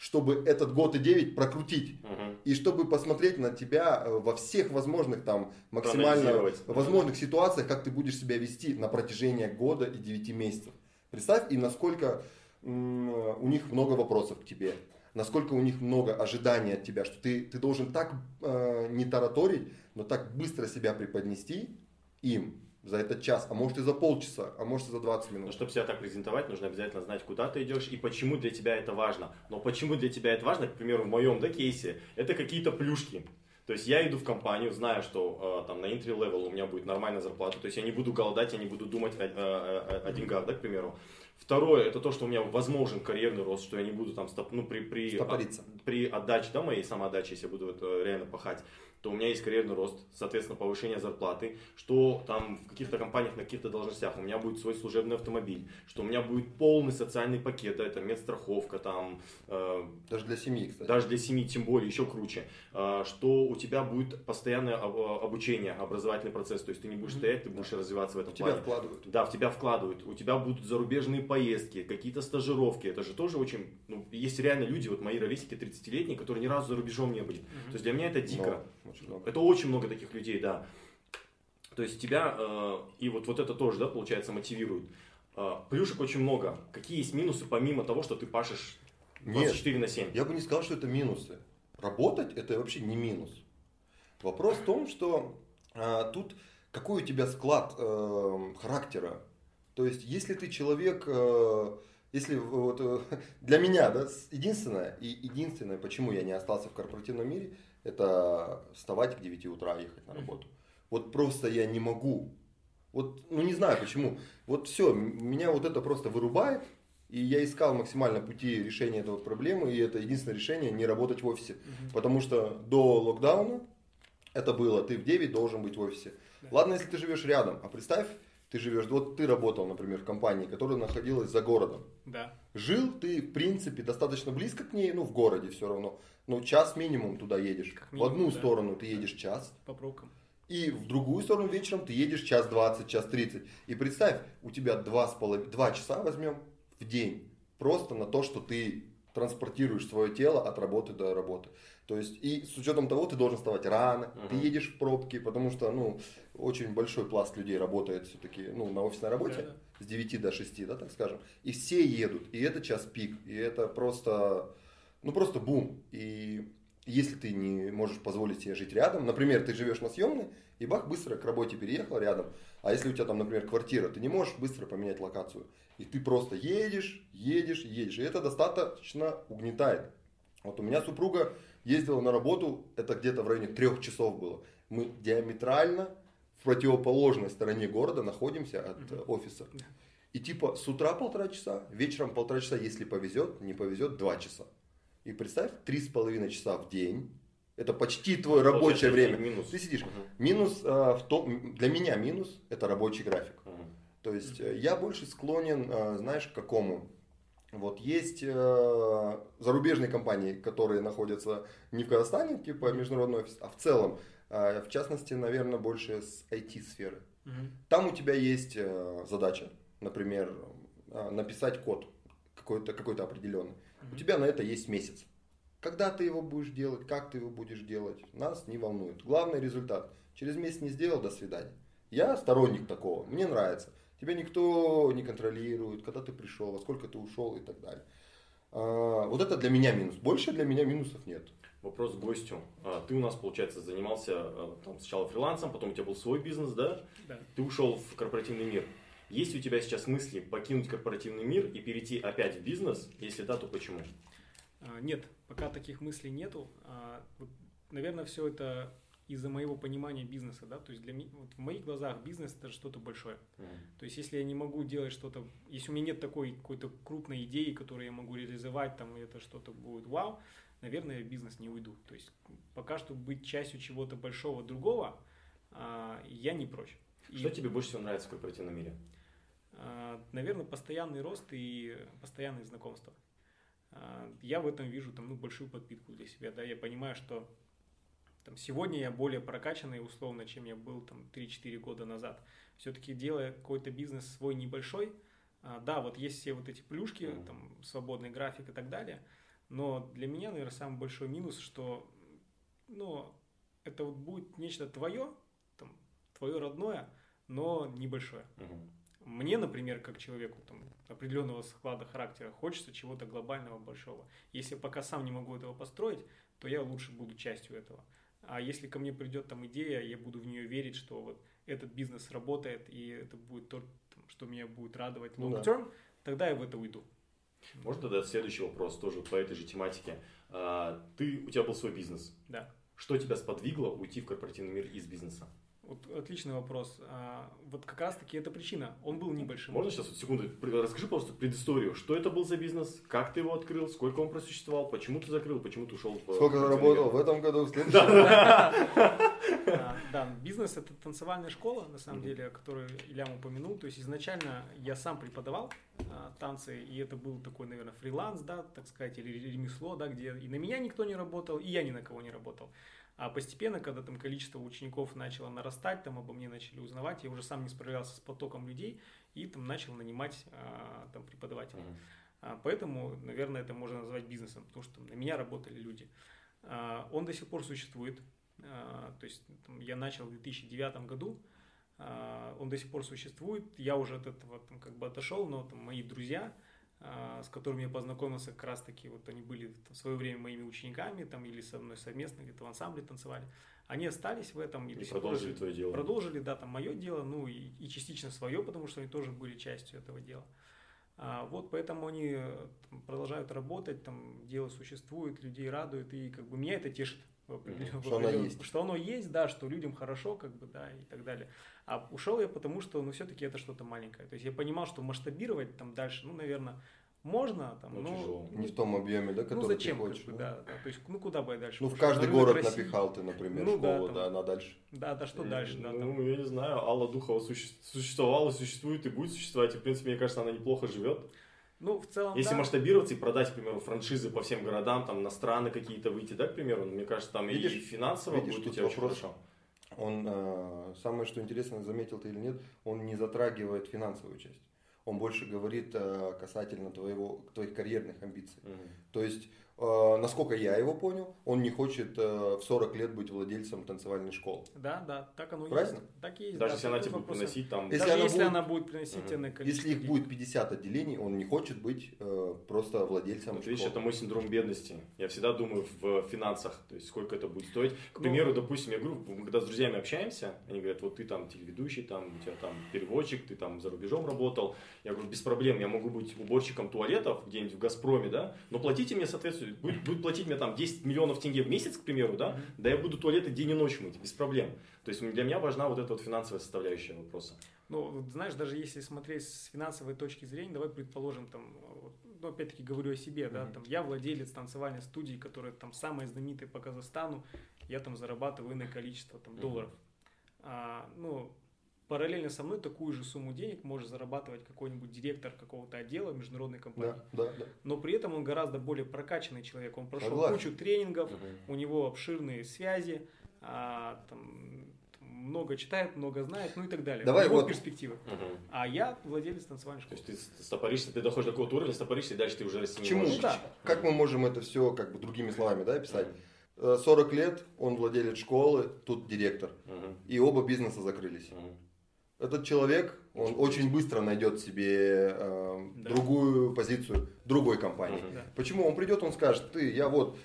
чтобы этот год и 9 прокрутить. Мгм. И чтобы посмотреть на тебя э, во всех возможных там максимально возможных ситуациях, как ты будешь себя вести на протяжении года и 9 месяцев. Представь, и насколько у них много вопросов к тебе, насколько у них много ожиданий от тебя, что ты, ты должен так э, не тараторить, но так быстро себя преподнести им за этот час, а может и за полчаса, а может и за 20 Но минут. чтобы себя так презентовать, нужно обязательно знать, куда ты идешь и почему для тебя это важно. Но почему для тебя это важно, к примеру, в моем да, кейсе, это какие-то плюшки. То есть я иду в компанию, знаю, что э, там на entry level у меня будет нормальная зарплата, то есть я не буду голодать, я не буду думать о, о- о- о деньгах, да, к примеру. Второе, это то, что у меня возможен карьерный рост, что я не буду там стоп, ну, при, при, Стопориться. при отдаче, да, моей самоотдаче, если я буду это реально пахать, то у меня есть карьерный рост, соответственно, повышение зарплаты, что там в каких-то компаниях на каких-то должностях у меня будет свой служебный автомобиль, что у меня будет полный социальный пакет, да, это медстраховка, там, э, Даже для семьи, кстати. даже для семьи тем более, еще круче, э, что у тебя будет постоянное об- обучение, образовательный процесс, то есть ты не будешь стоять, ты будешь развиваться в этом В тебя плане. вкладывают. Да, в тебя вкладывают, у тебя будут зарубежные поездки, какие-то стажировки, это же тоже очень, ну, есть реально люди, вот мои ровесники 30-летние, которые ни разу за рубежом не были. То есть для меня это дико. Много, очень много. Это очень много таких людей, да. То есть тебя, э, и вот, вот это тоже, да, получается, мотивирует. Э, плюшек очень много. Какие есть минусы, помимо того, что ты пашешь 24 на 7? Я бы не сказал, что это минусы. Работать это вообще не минус. Вопрос в том, что а, тут какой у тебя склад э, характера. То есть, если ты человек, э, если вот, э, для меня, да, единственное, и единственное, почему я не остался в корпоративном мире, это вставать к 9 утра и ехать на работу. Вот просто я не могу. Вот, ну не знаю почему. Вот все, меня вот это просто вырубает. И я искал максимально пути решения этого проблемы, и это единственное решение не работать в офисе. Потому что до локдауна это было, ты в 9 должен быть в офисе. Да. Ладно, если ты живешь рядом, а представь, ты живешь, вот ты работал, например, в компании, которая находилась за городом. Да. Жил ты, в принципе, достаточно близко к ней, ну, в городе все равно, но час минимум туда едешь. Как в минимум, одну да. сторону ты едешь час, По пробкам. и в другую сторону вечером ты едешь час 20, час 30. И представь, у тебя два, с полов... два часа возьмем в день просто на то, что ты транспортируешь свое тело от работы до работы. То есть, и с учетом того, ты должен вставать рано, ты Мгм. едешь в пробки, потому что, ну, очень большой пласт людей работает все-таки, ну, на офисной работе Да-да. с 9 до 6, да, так скажем. И все едут, и это час пик, и это просто, ну, просто бум. И если ты не можешь позволить себе жить рядом, например, ты живешь на съемной, и бах, быстро к работе переехал рядом. А если у тебя там, например, квартира, ты не можешь быстро поменять локацию. И ты просто едешь, едешь, едешь. И это достаточно угнетает. Вот у меня супруга ездила на работу, это где-то в районе трех часов было. Мы диаметрально в противоположной стороне города находимся от э, офиса. И типа с утра полтора часа, вечером полтора часа, если повезет, не повезет, два часа. И представь, три с половиной часа в день, это почти твое рабочее Получается, время. Минус. Ты сидишь. Мгм. Минус а, в том, для меня минус это рабочий график. Мгм. То есть э, я больше склонен, а, знаешь, к какому? Вот есть э, зарубежные компании, которые находятся не в Казахстане, типа международный офис, а в целом, э, в частности, наверное, больше с IT-сферы. Мгм. Там у тебя есть э, задача, например, э, написать код какой-то какой определенный. У тебя на это есть месяц. Когда ты его будешь делать, как ты его будешь делать, нас не волнует. Главный результат. Через месяц не сделал, до свидания. Я сторонник такого, мне нравится. Тебя никто не контролирует, когда ты пришел, во сколько ты ушел и так далее. А, Вот это для меня минус. Больше для меня минусов нет. Вопрос к гостю. А, Ты у нас, получается, занимался а, там, сначала фрилансом, потом у тебя был свой бизнес, да? Да. Ты ушел в корпоративный мир. Есть у тебя сейчас мысли покинуть корпоративный мир и перейти опять в бизнес? Если да, то почему? А, Нет, пока таких мыслей нету. А, Наверное, все это из-за моего понимания бизнеса, да, то есть для меня, вот в моих глазах бизнес это что-то большое. То есть если я не могу делать что-то, если у меня нет такой какой-то крупной идеи, которую я могу реализовать, там и это что-то будет вау, наверное, я в бизнес не уйду. То есть пока что быть частью чего-то большого другого, а, я не прочь. И, Что тебе больше всего нравится в корпоративном мире? а, наверное, постоянный рост и постоянные знакомства. А, Я в этом вижу там, ну, большую подпитку для себя. Да? Я понимаю, что там, сегодня я более прокачанный условно, чем я был там 3-4 года назад. Все-таки делая какой-то бизнес свой небольшой, а, да, вот есть все вот эти плюшки, Мгм. там, свободный график и так далее, но для меня, наверное, самый большой минус, что ну, это вот будет нечто твое, там, твое родное, но небольшое. Мгм. Мне, например, как человеку там, определенного склада характера, хочется чего-то глобального, большого. Если пока сам не могу этого построить, то я лучше буду частью этого. А если ко мне придет там идея, я буду в нее верить, что вот этот бизнес работает, и это будет то, что меня будет радовать Ну long да. term, тогда я в это уйду. Можно тогда следующий вопрос тоже по этой же тематике. А, Ты, у тебя был свой бизнес. Да. Что тебя сподвигло уйти в корпоративный мир из бизнеса? Вот отличный вопрос. А, вот как раз таки эта причина. Он был небольшим. Можно сейчас вот секунду? Расскажи просто предысторию. Что это был за бизнес? Как ты его открыл? Сколько он просуществовал? Почему ты закрыл? Почему ты ушел в Сколько заработал мир? в этом году, в следующем? А, Да, бизнес это танцевальная школа, на самом деле, которую Ильям упомянул. То есть изначально я сам преподавал а, танцы, и это был такой, наверное, фриланс, да, так сказать, или ремесло, да, где и на меня никто не работал, и я ни на кого не работал. А постепенно, когда там количество учеников начало нарастать, там обо мне начали узнавать, я уже сам не справлялся с потоком людей и там начал нанимать а, там преподавателей. Мгм. А, Поэтому, наверное, это можно назвать бизнесом, потому что там на меня работали люди. А, Он до сих пор существует. А, То есть там, я начал в 2009 году, а, он до сих пор существует. Я уже от этого там, как бы отошел, но там, мои друзья, с которыми я познакомился, как раз таки вот они были в свое время моими учениками там, или со мной совместно где-то в ансамбле танцевали. Они остались в этом и, И продолжили твое дело. Продолжили, да, там мое дело, ну и, и частично свое, потому что они тоже были частью этого дела. А, вот поэтому они э, там, продолжают работать, там дело существует, людей радует, и как бы меня это тешит. Определен- Что оно определен- есть. Что оно есть, да, что людям хорошо, как бы, да, и так далее. А ушел я потому, что, ну, все-таки это что-то маленькое. То есть я понимал, что масштабировать там дальше, ну, наверное, можно, там, Ну, но... тяжело. Не в том объеме, да, ну, который зачем, ты как хочешь. бы, да? да, да. То есть, ну, куда бы я дальше Ну, в пошел? На каждый рынок город России? напихал ты, например, Ну, да, школу, там. да, на дальше. Да, да, что дальше, да, там. Ну, я не знаю, Алла Духова суще- существовала, существует и будет существовать. И, в принципе, мне кажется, она неплохо живет. Ну, в целом, Если да. масштабироваться и продать, к примеру, франшизы по всем городам, там, на страны какие-то выйти, да, к примеру, ну, мне кажется, там и Видишь- финансово видишь, будет у тебя очень хорошо. Он, э, самое что интересно, заметил ты или нет, он не затрагивает финансовую часть. Он больше говорит э, касательно твоего, твоих карьерных амбиций. Мгм. То есть, насколько я его понял, он не хочет э, в 40 лет быть владельцем танцевальной школы. Да, да, так оно и Правильно? есть. Так и есть. Даже да, если она тебе будет вопрос. приносить там... Если Даже она если будет- она будет приносить тебе количество Если их будет 50 отделений, он не хочет быть э, просто владельцем Вот видишь, школы. это мой синдром бедности. Я всегда думаю в финансах, то есть сколько это будет стоить. К Ну, примеру, допустим, я говорю, мы когда с друзьями общаемся, они говорят, вот ты там телеведущий, там, у тебя там переводчик, ты там за рубежом работал. Я говорю, без проблем, я могу быть уборщиком туалетов где-нибудь в Газпроме, да, но платите мне, соответственно, будет, будет платить мне там 10 миллионов тенге в месяц, к примеру, да, да я буду туалеты день и ночь мыть, без проблем. То есть для меня важна вот эта вот финансовая составляющая вопроса. Ну, знаешь, даже если смотреть с финансовой точки зрения, давай предположим, там, ну, опять-таки говорю о себе, да, там, я владелец танцевальной студии, которая там самая знаменитая по Казахстану, я там зарабатываю иное количество там долларов. А, ну, параллельно со мной такую же сумму денег может зарабатывать какой-нибудь директор какого-то отдела международной компании. Да, да, да. Но при этом он гораздо более прокачанный человек. Он прошел Согласен. кучу тренингов, у него обширные связи, а, там, много читает, много знает, ну и так далее. Давай у него вот- перспективы. Мгм. А я владелец танцевальной То школы. есть ты стопоришься, ты доходишь до какого-то уровня, стопоришься, и дальше ты уже расти К не чему? можешь. Ну да. Как мы можем это все как бы другими словами да, описать? Э, 40 лет, он владелец школы, тут директор. Мгм. И оба бизнеса закрылись. Мгм. Этот человек, он очень быстро найдет себе э, Да. другую позицию другой компании. Мгм. Да. Почему? Он придет, он скажет, ты, я вот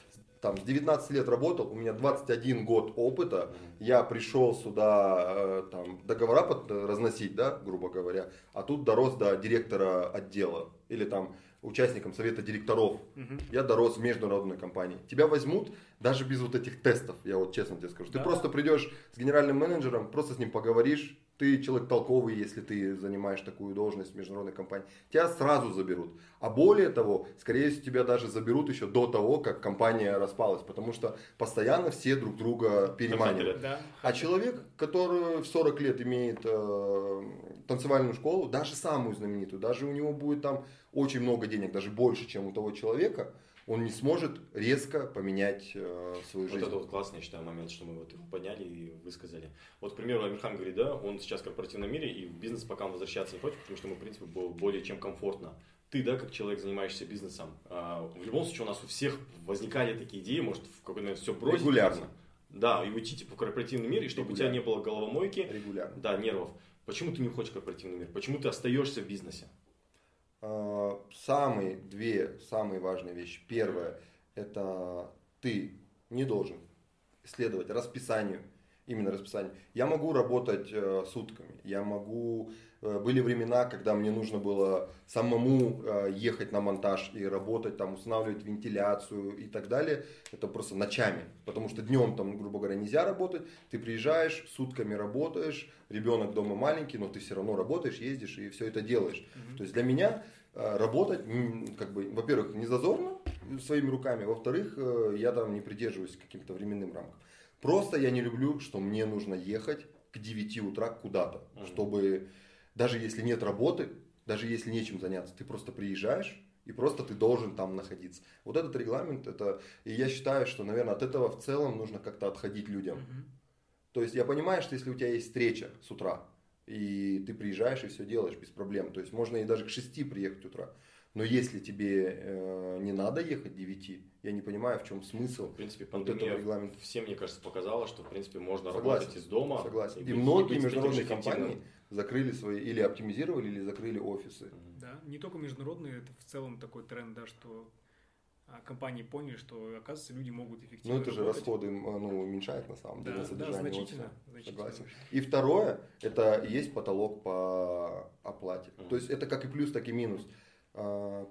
там с 19 лет работал, у меня 21 год опыта, я пришел сюда э, там договора под- разносить, да, грубо говоря, а тут дорос до директора отдела или там участником совета директоров. Мгм. Я дорос в международной компании. Тебя возьмут даже без вот этих тестов, я вот честно тебе скажу. Ты Да. просто придешь с генеральным менеджером, просто с ним поговоришь, ты человек толковый, если ты занимаешь такую должность в международной компании. Тебя сразу заберут. А более того, скорее всего, тебя даже заберут еще до того, как компания распалась, потому что постоянно все друг друга переманивают. Да. А человек, который в 40 лет имеет э, танцевальную школу, даже самую знаменитую, даже у него будет там очень много денег, даже больше, чем у того человека, он не сможет резко поменять э, свою Вот жизнь. это вот классный, я считаю, момент, что мы вот его подняли и высказали. Вот, к примеру, Амирхан говорит, да, он сейчас в корпоративном мире и в бизнес пока он возвращаться не хочет, потому что ему, в принципе, было более чем комфортно. Ты, да, как человек, занимаешься бизнесом, а, в любом случае у нас у всех возникали такие идеи, может, в какой-то момент все бросить. Регулярно. Да, и уйти типа в корпоративный мир, и чтобы у тебя не было головомойки, Регулярно. да, нервов. Почему ты не уходишь в корпоративный мир? Почему ты остаешься в бизнесе? Э, Самые две самые важные вещи. Первое, это ты не должен следовать расписанию, именно расписанию. Я могу работать э, сутками, я могу... э, были времена, когда мне нужно было самому ехать на монтаж и работать, там, устанавливать вентиляцию и так далее. Это просто ночами, потому что днем там, грубо говоря, нельзя работать. Ты приезжаешь, сутками работаешь, ребенок дома маленький, но ты все равно работаешь, ездишь и все это делаешь. Мгм. То есть для меня работать, м, как бы, во-первых, не зазорно своими руками, во-вторых, э, я там не придерживаюсь каким-то временным рамкам. Просто я не люблю, что мне нужно ехать к 9 утра куда-то, Мгм. чтобы даже если нет работы, даже если нечем заняться, ты просто приезжаешь и просто ты должен там находиться. Вот этот регламент, это, и я считаю, что, наверное, от этого в целом нужно как-то отходить людям. Мгм. То есть я понимаю, что если у тебя есть встреча с утра, и ты приезжаешь и все делаешь без проблем, то есть можно и даже к 6 приехать утра. Но если тебе э, не надо ехать к 9, я не понимаю, в чем смысл В принципе, вот этого регламента. всем, мне кажется, показала, что, в принципе, можно Согласен. работать из дома. Согласен. И, быть- многие быть же международные компании закрыли свои, или оптимизировали, или закрыли офисы. Да, не только международные, это в целом такой тренд, да, что компании поняли, что, оказывается, люди могут эффективно Но это же работать. расходы ну, уменьшает на самом деле Да, на да, содержание значительно. офиса. значительно. Согласен. И второе, это и есть потолок по оплате. Мгм. То есть это как и плюс, так и минус. А,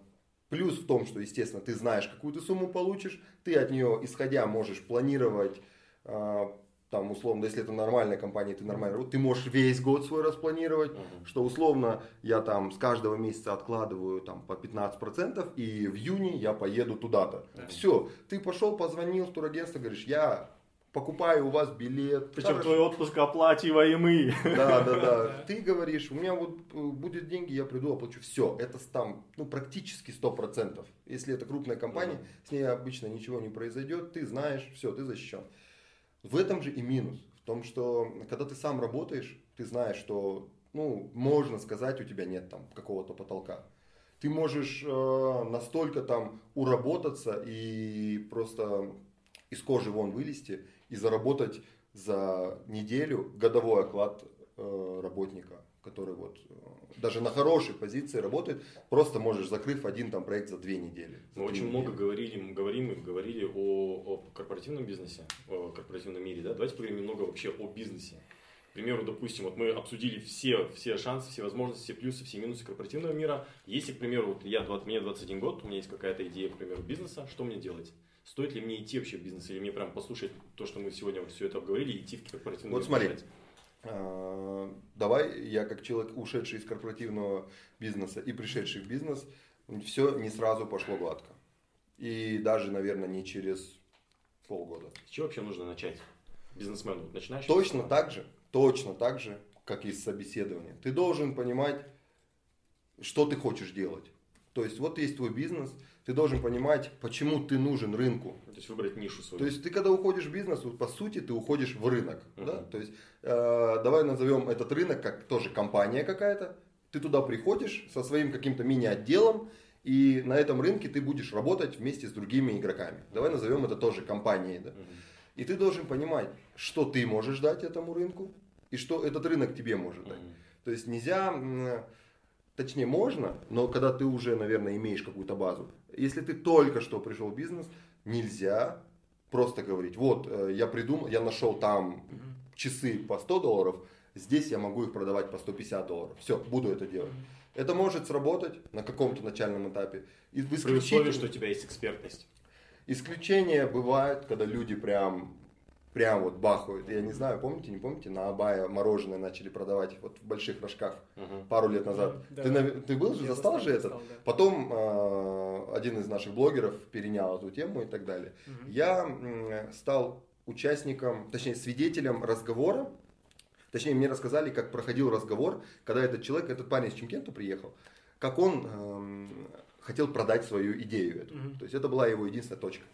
Плюс в том, что, естественно, ты знаешь, какую ты сумму получишь, ты от нее, исходя, можешь планировать, а, там, условно, если это нормальная компания, ты нормально ты можешь весь год свой распланировать, Мгм. что условно я там с каждого месяца откладываю там по 15% и в июне я поеду туда-то. Да. Все, ты пошел, позвонил в турагентство, говоришь, я покупаю у вас билет. Причем твой отпуск оплачиваемый. Да, да, да. Ты говоришь, у меня вот э, будет деньги, я приду, оплачу. Все, это там, ну, практически 100%. Если это крупная компания, с ней обычно ничего не произойдет, ты знаешь, все, ты защищен. В этом же и минус. В том, что когда ты сам работаешь, ты знаешь, что, ну, можно сказать, у тебя нет там какого-то потолка. Ты можешь э, настолько там уработаться и просто из кожи вон вылезти и заработать за неделю годовой оклад э, работника, который вот э, даже на хорошей позиции работает, просто можешь закрыв один там проект за две недели. за Мы очень недели. много говорили, мы говорим и говорили о, о корпоративном бизнесе, о корпоративном мире, да? Давайте поговорим немного вообще о бизнесе. К примеру, допустим, вот мы обсудили все, все шансы, все возможности, все плюсы, все минусы корпоративного мира. Если, к примеру, вот я, 20, мне 21 год, у меня есть какая-то идея, к примеру, бизнеса, что мне делать? Стоит ли мне идти вообще в бизнес, или мне прям послушать то, что мы сегодня вот все это обговорили, и идти в корпоративный Вот бизнес? смотри. А, Давай, я как человек, ушедший из корпоративного бизнеса и пришедший в бизнес, все не сразу пошло гладко. И даже, наверное, не через полгода. С чего вообще нужно начать? Бизнесмену, вот начинаешь? Точно так же, точно так же, как есть собеседование. Ты должен понимать, что ты хочешь делать. То есть вот есть твой бизнес, ты должен понимать, почему ты нужен рынку. То есть выбрать нишу свою. То есть ты когда уходишь в бизнес, вот, по сути ты уходишь в рынок. Мгм. Да? То есть э, давай назовем этот рынок как тоже компания какая-то. Ты туда приходишь со своим каким-то мини-отделом, и на этом рынке ты будешь работать вместе с другими игроками. Давай назовем это тоже компанией. Да? Мгм. И ты должен понимать, что ты можешь дать этому рынку, и что этот рынок тебе может дать. Мгм. То есть нельзя, точнее можно, но когда ты уже, наверное, имеешь какую-то базу. Если ты только что пришел в бизнес, нельзя просто говорить, вот, э, я придумал, я нашел там часы по 100 долларов, здесь я могу их продавать по 150 долларов. Все, буду это делать. Это может сработать на каком-то начальном этапе. И При условии, что у тебя есть экспертность. Исключения бывают, когда люди прям, прям вот бахают. Я не знаю, помните, не помните, на Абая мороженое начали продавать вот в больших рожках Мгм. пару лет назад. Да. Ты, наве- ты был же, застал же это? да. Потом э, один из наших блогеров перенял эту тему и так далее. Мгм. Я м, стал участником, точнее свидетелем разговора. Точнее, мне рассказали, как проходил разговор, когда этот человек, этот парень из Чемкента приехал, как он эм, хотел продать свою идею. Эту. Мгм. То есть это была его единственная точка.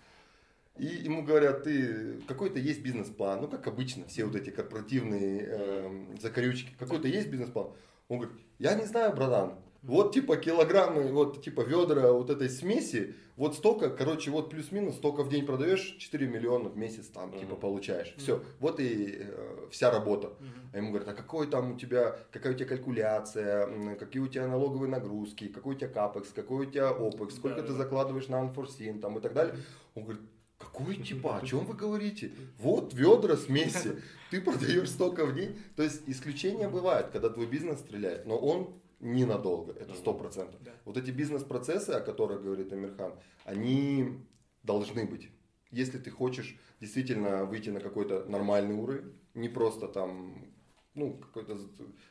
И ему говорят, ты какой-то есть бизнес-план, ну как обычно, все вот эти корпоративные эм, закорючки, какой-то есть бизнес-план. Он говорит, я не знаю, братан, вот типа килограммы, вот типа ведра вот этой смеси, вот столько, короче, вот плюс-минус, столько в день продаешь, 4 миллиона в месяц там типа Мгм. получаешь. Все, вот и э, вся работа. Мгм. А ему говорят, а какой там у тебя, какая у тебя калькуляция, какие у тебя налоговые нагрузки, какой у тебя капекс, какой у тебя опекс, сколько Да, ты да. закладываешь на unforeseen там и так далее. Он говорит, какой типа, о чем вы говорите? Вот ведра смеси, ты продаешь столько в день. То есть исключения бывают, когда твой бизнес стреляет, но он ненадолго, это сто процентов. Да. Вот эти бизнес-процессы, о которых говорит Амирхан, они должны быть. Если ты хочешь действительно выйти на какой-то нормальный уровень, не просто там, ну, какой-то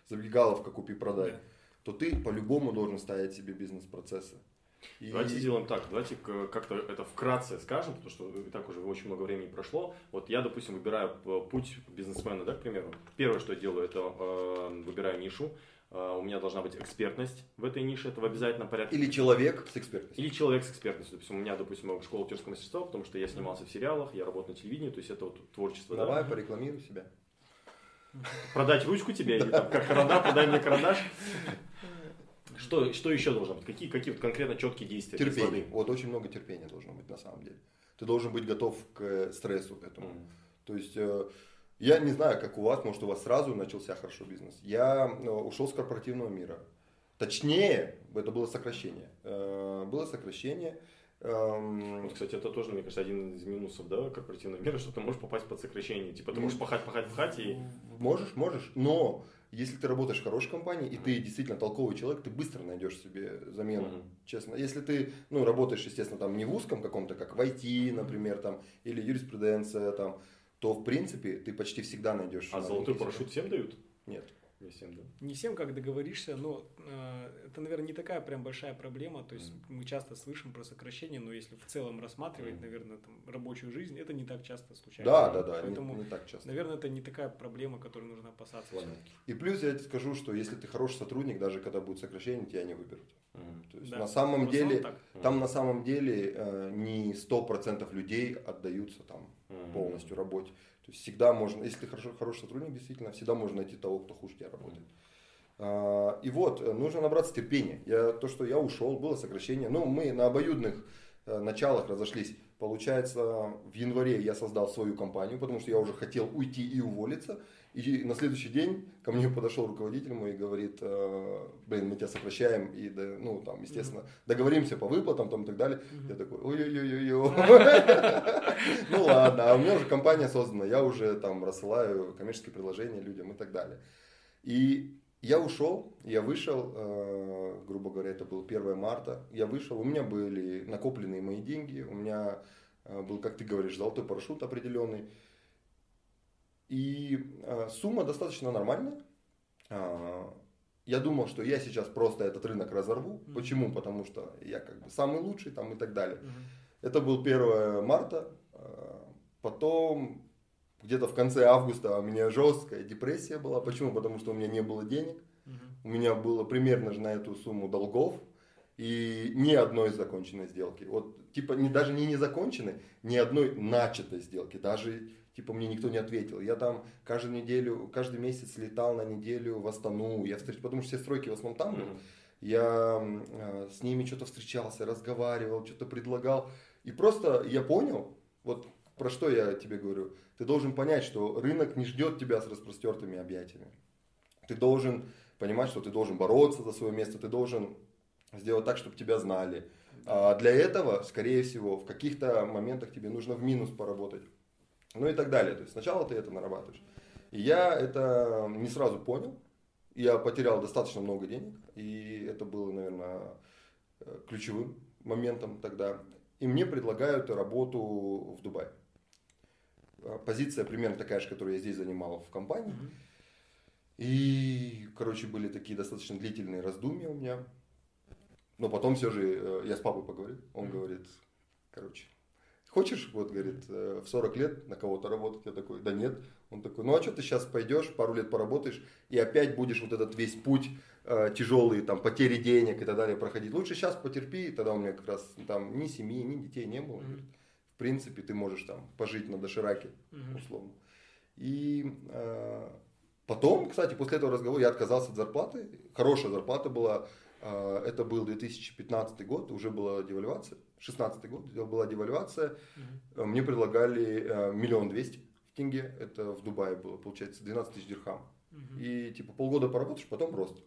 забегаловка купи-продай, Да. то ты по-любому должен ставить себе бизнес-процессы. И- Давайте сделаем так, давайте как-то это вкратце скажем, потому что и так уже очень много времени прошло. Вот я, допустим, выбираю п- путь бизнесмена, да, к примеру. Первое, что я делаю, это э, выбираю нишу. Э, у меня должна быть экспертность в этой нише, это в обязательном порядке. Или человек с экспертностью. Или человек с экспертностью. Допустим, у меня, допустим, школа актерского мастерства, потому что я снимался в сериалах, я работал на телевидении, то есть это вот творчество. да. Давай порекламируй себя. Продать ручку тебе, или там, как карандаш, продай мне карандаш. Что, что еще должно быть? Какие, какие вот конкретно четкие действия? Терпение. Вот очень много терпения должно быть на самом деле. Ты должен быть готов к э, стрессу этому. Мгм. То есть э, я не знаю, как у вас, может у вас сразу начался хорошо бизнес. Я э, ушел с корпоративного мира. Точнее, это было сокращение. Было сокращение. эм, Вот, кстати, это тоже, мне кажется, один из минусов да, корпоративного мира, что ты можешь попасть под сокращение. Типа, ты можешь пахать, пахать, пахать и... Можешь, можешь, но если ты работаешь в хорошей компании, и ты действительно толковый человек, ты быстро найдешь себе замену, Мгм. честно. Если ты, ну, работаешь, естественно, там не в узком каком-то, как в IT, например, там, или юриспруденция, там, то, в принципе, ты почти всегда найдешь. А золотой парашют всем дают? Нет. Не всем, да. Не всем, как договоришься, но э, это, наверное, не такая прям большая проблема. То есть мы часто слышим про сокращение, но если в целом рассматривать, Мгм. наверное, там, рабочую жизнь, это не так часто случается. Да, да, да, не- Поэтому, не, так часто. наверное, это не такая проблема, которую нужно опасаться. Ладно. И плюс я тебе скажу, что если ты хороший сотрудник, даже когда будет сокращение, тебя не выберут. Мгм. То есть Да. на самом деле, так. там на самом деле э, не 100% людей отдаются там Мгм. полностью работе. То есть всегда можно, если ты хорошо, хороший сотрудник, действительно, всегда можно найти того, кто хуже тебя работает. А, И вот, э, нужно набраться терпения. Я, то, что я ушел, было сокращение. Ну, мы на обоюдных э, началах разошлись. Получается, в январе я создал свою компанию, потому что я уже хотел уйти и уволиться. И на следующий день ко мне подошел руководитель мой и говорит, э, блин, мы тебя сокращаем, и, да, ну, там, естественно, договоримся по выплатам, там, и так далее. Я такой, ой-ой-ой-ой. Ну ладно, а у меня уже компания создана, я уже там рассылаю коммерческие предложения людям и так далее. И я ушел, я вышел, э, грубо говоря, это был 1 марта, я вышел, у меня были накопленные мои деньги, у меня э, был, как ты говоришь, золотой парашют определенный. И э, сумма достаточно нормальная. А, Я думал, что я сейчас просто этот рынок разорву. Мгм. Почему? Потому что я как бы самый лучший там и так далее. Мгм. Это был 1 марта. э, Потом где-то в конце августа у меня жесткая депрессия была. Почему? Потому что у меня не было денег. У меня было примерно же на эту сумму долгов. И ни одной законченной сделки. Вот, типа, не, даже не незаконченной, ни одной начатой сделки. Даже, типа, мне никто не ответил. Я там каждую неделю, каждый месяц летал на неделю в Астану. Я встреч... Потому что все стройки в основном там были. Я э, с ними что-то встречался, разговаривал, что-то предлагал. И просто я понял, вот про что я тебе говорю. Ты должен понять, что рынок не ждет тебя с распростертыми объятиями. Ты должен понимать, что ты должен бороться за свое место, ты должен сделать так, чтобы тебя знали. А для этого, скорее всего, в каких-то моментах тебе нужно в минус поработать. Ну и так далее. То есть сначала ты это нарабатываешь. И я это не сразу понял. Я потерял достаточно много денег. И это было, наверное, ключевым моментом тогда. И мне предлагают работу в Дубае. Позиция примерно такая же, которую я здесь занимал в компании. И, короче, были такие достаточно длительные раздумья у меня. Но потом все же э, я с папой поговорил. Он говорит, короче, хочешь, вот, говорит, э, в 40 лет на кого-то работать? Я такой, да нет. Он такой, ну а что ты сейчас пойдешь, пару лет поработаешь, и опять будешь вот этот весь путь э, тяжелый, там, потери денег и так далее проходить. Лучше сейчас потерпи, тогда у меня как раз там ни семьи, ни детей не было. Mm-hmm. В принципе, ты можешь там пожить на дошираке, условно. И э, потом, кстати, после этого разговора я отказался от зарплаты. Хорошая зарплата была а, это был 2015 год, уже была девальвация. 16 год была девальвация. Угу. Мне предлагали э, миллион двести в тенге. Это в Дубае было, получается, 12 тысяч дирхам. Угу. И типа полгода поработаешь, потом просто.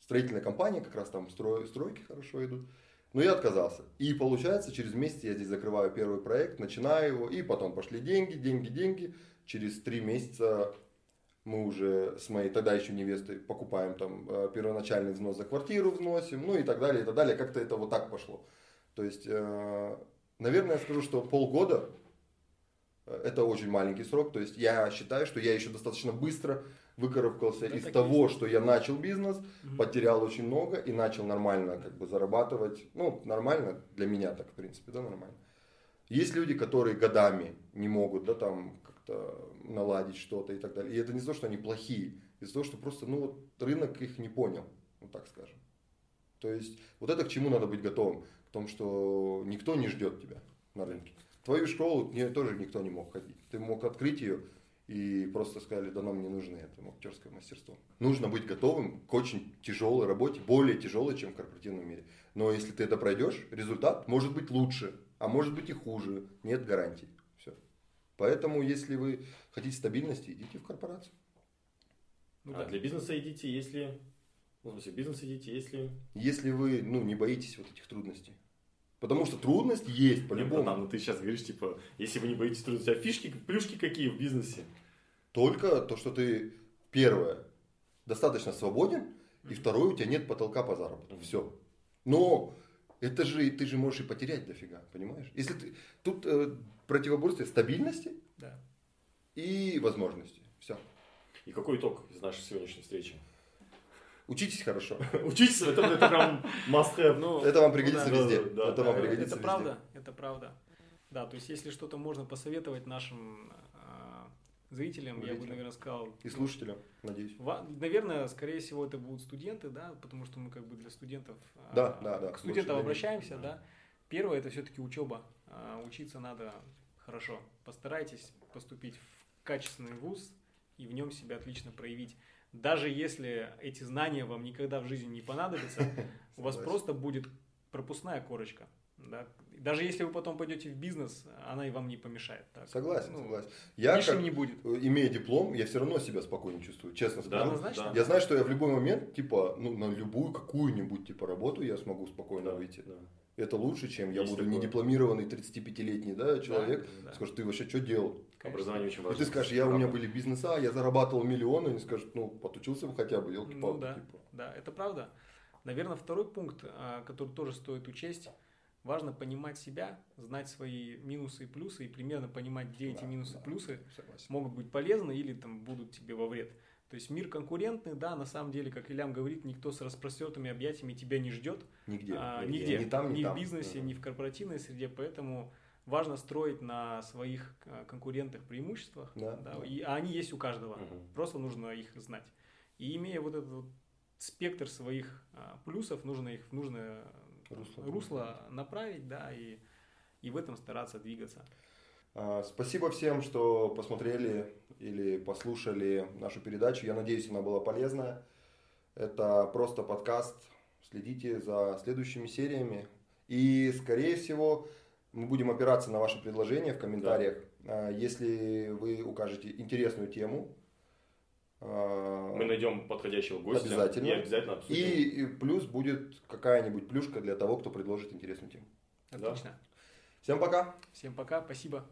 Строительная компания, как раз там строй, стройки хорошо идут. Но я отказался. И получается, через месяц я здесь закрываю первый проект, начинаю его, и потом пошли деньги, деньги, деньги. Через три месяца мы уже с моей тогда еще невестой покупаем там э, первоначальный взнос за квартиру вносим, ну и так далее, и так далее. Как-то это вот так пошло. То есть, э, наверное, я скажу, что полгода э, это очень маленький срок. То есть я считаю, что я еще достаточно быстро выкарабкался да, из того, есть. что я начал бизнес, угу. потерял очень много и начал нормально как бы зарабатывать. Ну, нормально для меня так, в принципе, да, нормально. Есть люди, которые годами не могут, да, там, как-то наладить что-то и так далее. И это не то, что они плохие, из-за того, что просто, ну, вот рынок их не понял, вот так скажем. То есть, вот это к чему надо быть готовым, к тому, что никто не ждет тебя на рынке. Твою школу мне тоже никто не мог ходить. Ты мог открыть ее и просто сказали, да нам не нужны это актерское мастерство. Нужно быть готовым к очень тяжелой работе, более тяжелой, чем в корпоративном мире. Но если ты это пройдешь, результат может быть лучше, а может быть и хуже. Нет гарантий. Поэтому, если вы хотите стабильности, идите в корпорацию. Ну, а да. для бизнеса идите, если... Ну, в бизнес идите, если... Если вы ну, не боитесь вот этих трудностей. Потому что трудность есть по-любому. Ну, ты сейчас говоришь, типа, если вы не боитесь трудностей, а фишки, плюшки какие в бизнесе? Только то, что ты, первое, достаточно свободен, и второе, у тебя нет потолка по заработку. Все. Но это же, ты же можешь и потерять дофига, понимаешь? Если ты, тут э, противоборствие стабильности да. и возможности. Все. И какой итог из нашей сегодняшней встречи? Учитесь хорошо. Учитесь, это, это прям must have. Ну, это вам пригодится да, везде. Да, это да, вам пригодится это везде. правда, это правда. Да, то есть если что-то можно посоветовать нашим зрителям, Зрителям. я бы, наверное, сказал. И слушателям, надеюсь. Наверное, скорее всего, это будут студенты, да, потому что мы как бы для студентов. Да, а, да, да. К студентам обращаемся, да. да. Первое это все-таки учеба. А, учиться надо хорошо. Постарайтесь поступить в качественный вуз и в нем себя отлично проявить. Даже если эти знания вам никогда в жизни не понадобятся, у вас просто будет пропускная корочка. Да? Даже если вы потом пойдете в бизнес, она и вам не помешает. Так? Согласен, ну, согласен. Я как, не будет. имея диплом, я все равно себя спокойно чувствую, честно скажу. Да, да. Я знаю, что я в любой момент, типа, ну, на любую какую-нибудь типа работу я смогу спокойно да, выйти. Да. Это лучше, чем я Есть буду такое. недипломированный 35-летний да, человек, да, да. скажет, ты вообще что делал? Образование очень важно. И ты скажешь, я, у меня были бизнеса, я зарабатывал миллионы, они скажут, ну, подучился бы хотя бы, елки ну, да, типа. да, это правда. Наверное, второй пункт, а, который тоже стоит учесть, важно понимать себя, знать свои минусы и плюсы и примерно понимать, где да, эти минусы и да, плюсы согласен. могут быть полезны или там будут тебе во вред. То есть мир конкурентный, да, на самом деле, как Ильям говорит, никто с распростертыми объятиями тебя не ждет. Нигде. А, нигде. Ни, там, ни, ни там, в бизнесе, да. ни в корпоративной среде, поэтому важно строить на своих э, конкурентах преимуществах, Да, да. И, а они есть у каждого, Мгм. просто нужно их знать. И имея вот этот вот спектр своих а, плюсов, нужно их в нужное Русло. русло, направить, да, и, и в этом стараться двигаться. А, Спасибо всем, что посмотрели или послушали нашу передачу. Я надеюсь, она была полезная. Это просто подкаст. Следите за следующими сериями. И, скорее всего, мы будем опираться на ваши предложения в комментариях. А, Если вы укажете интересную тему, а, Мы найдем подходящего гостя. Обязательно. И обязательно обсудим. и, плюс будет какая-нибудь плюшка для того, кто предложит интересную тему. Да. Отлично. Всем пока! Всем пока, спасибо.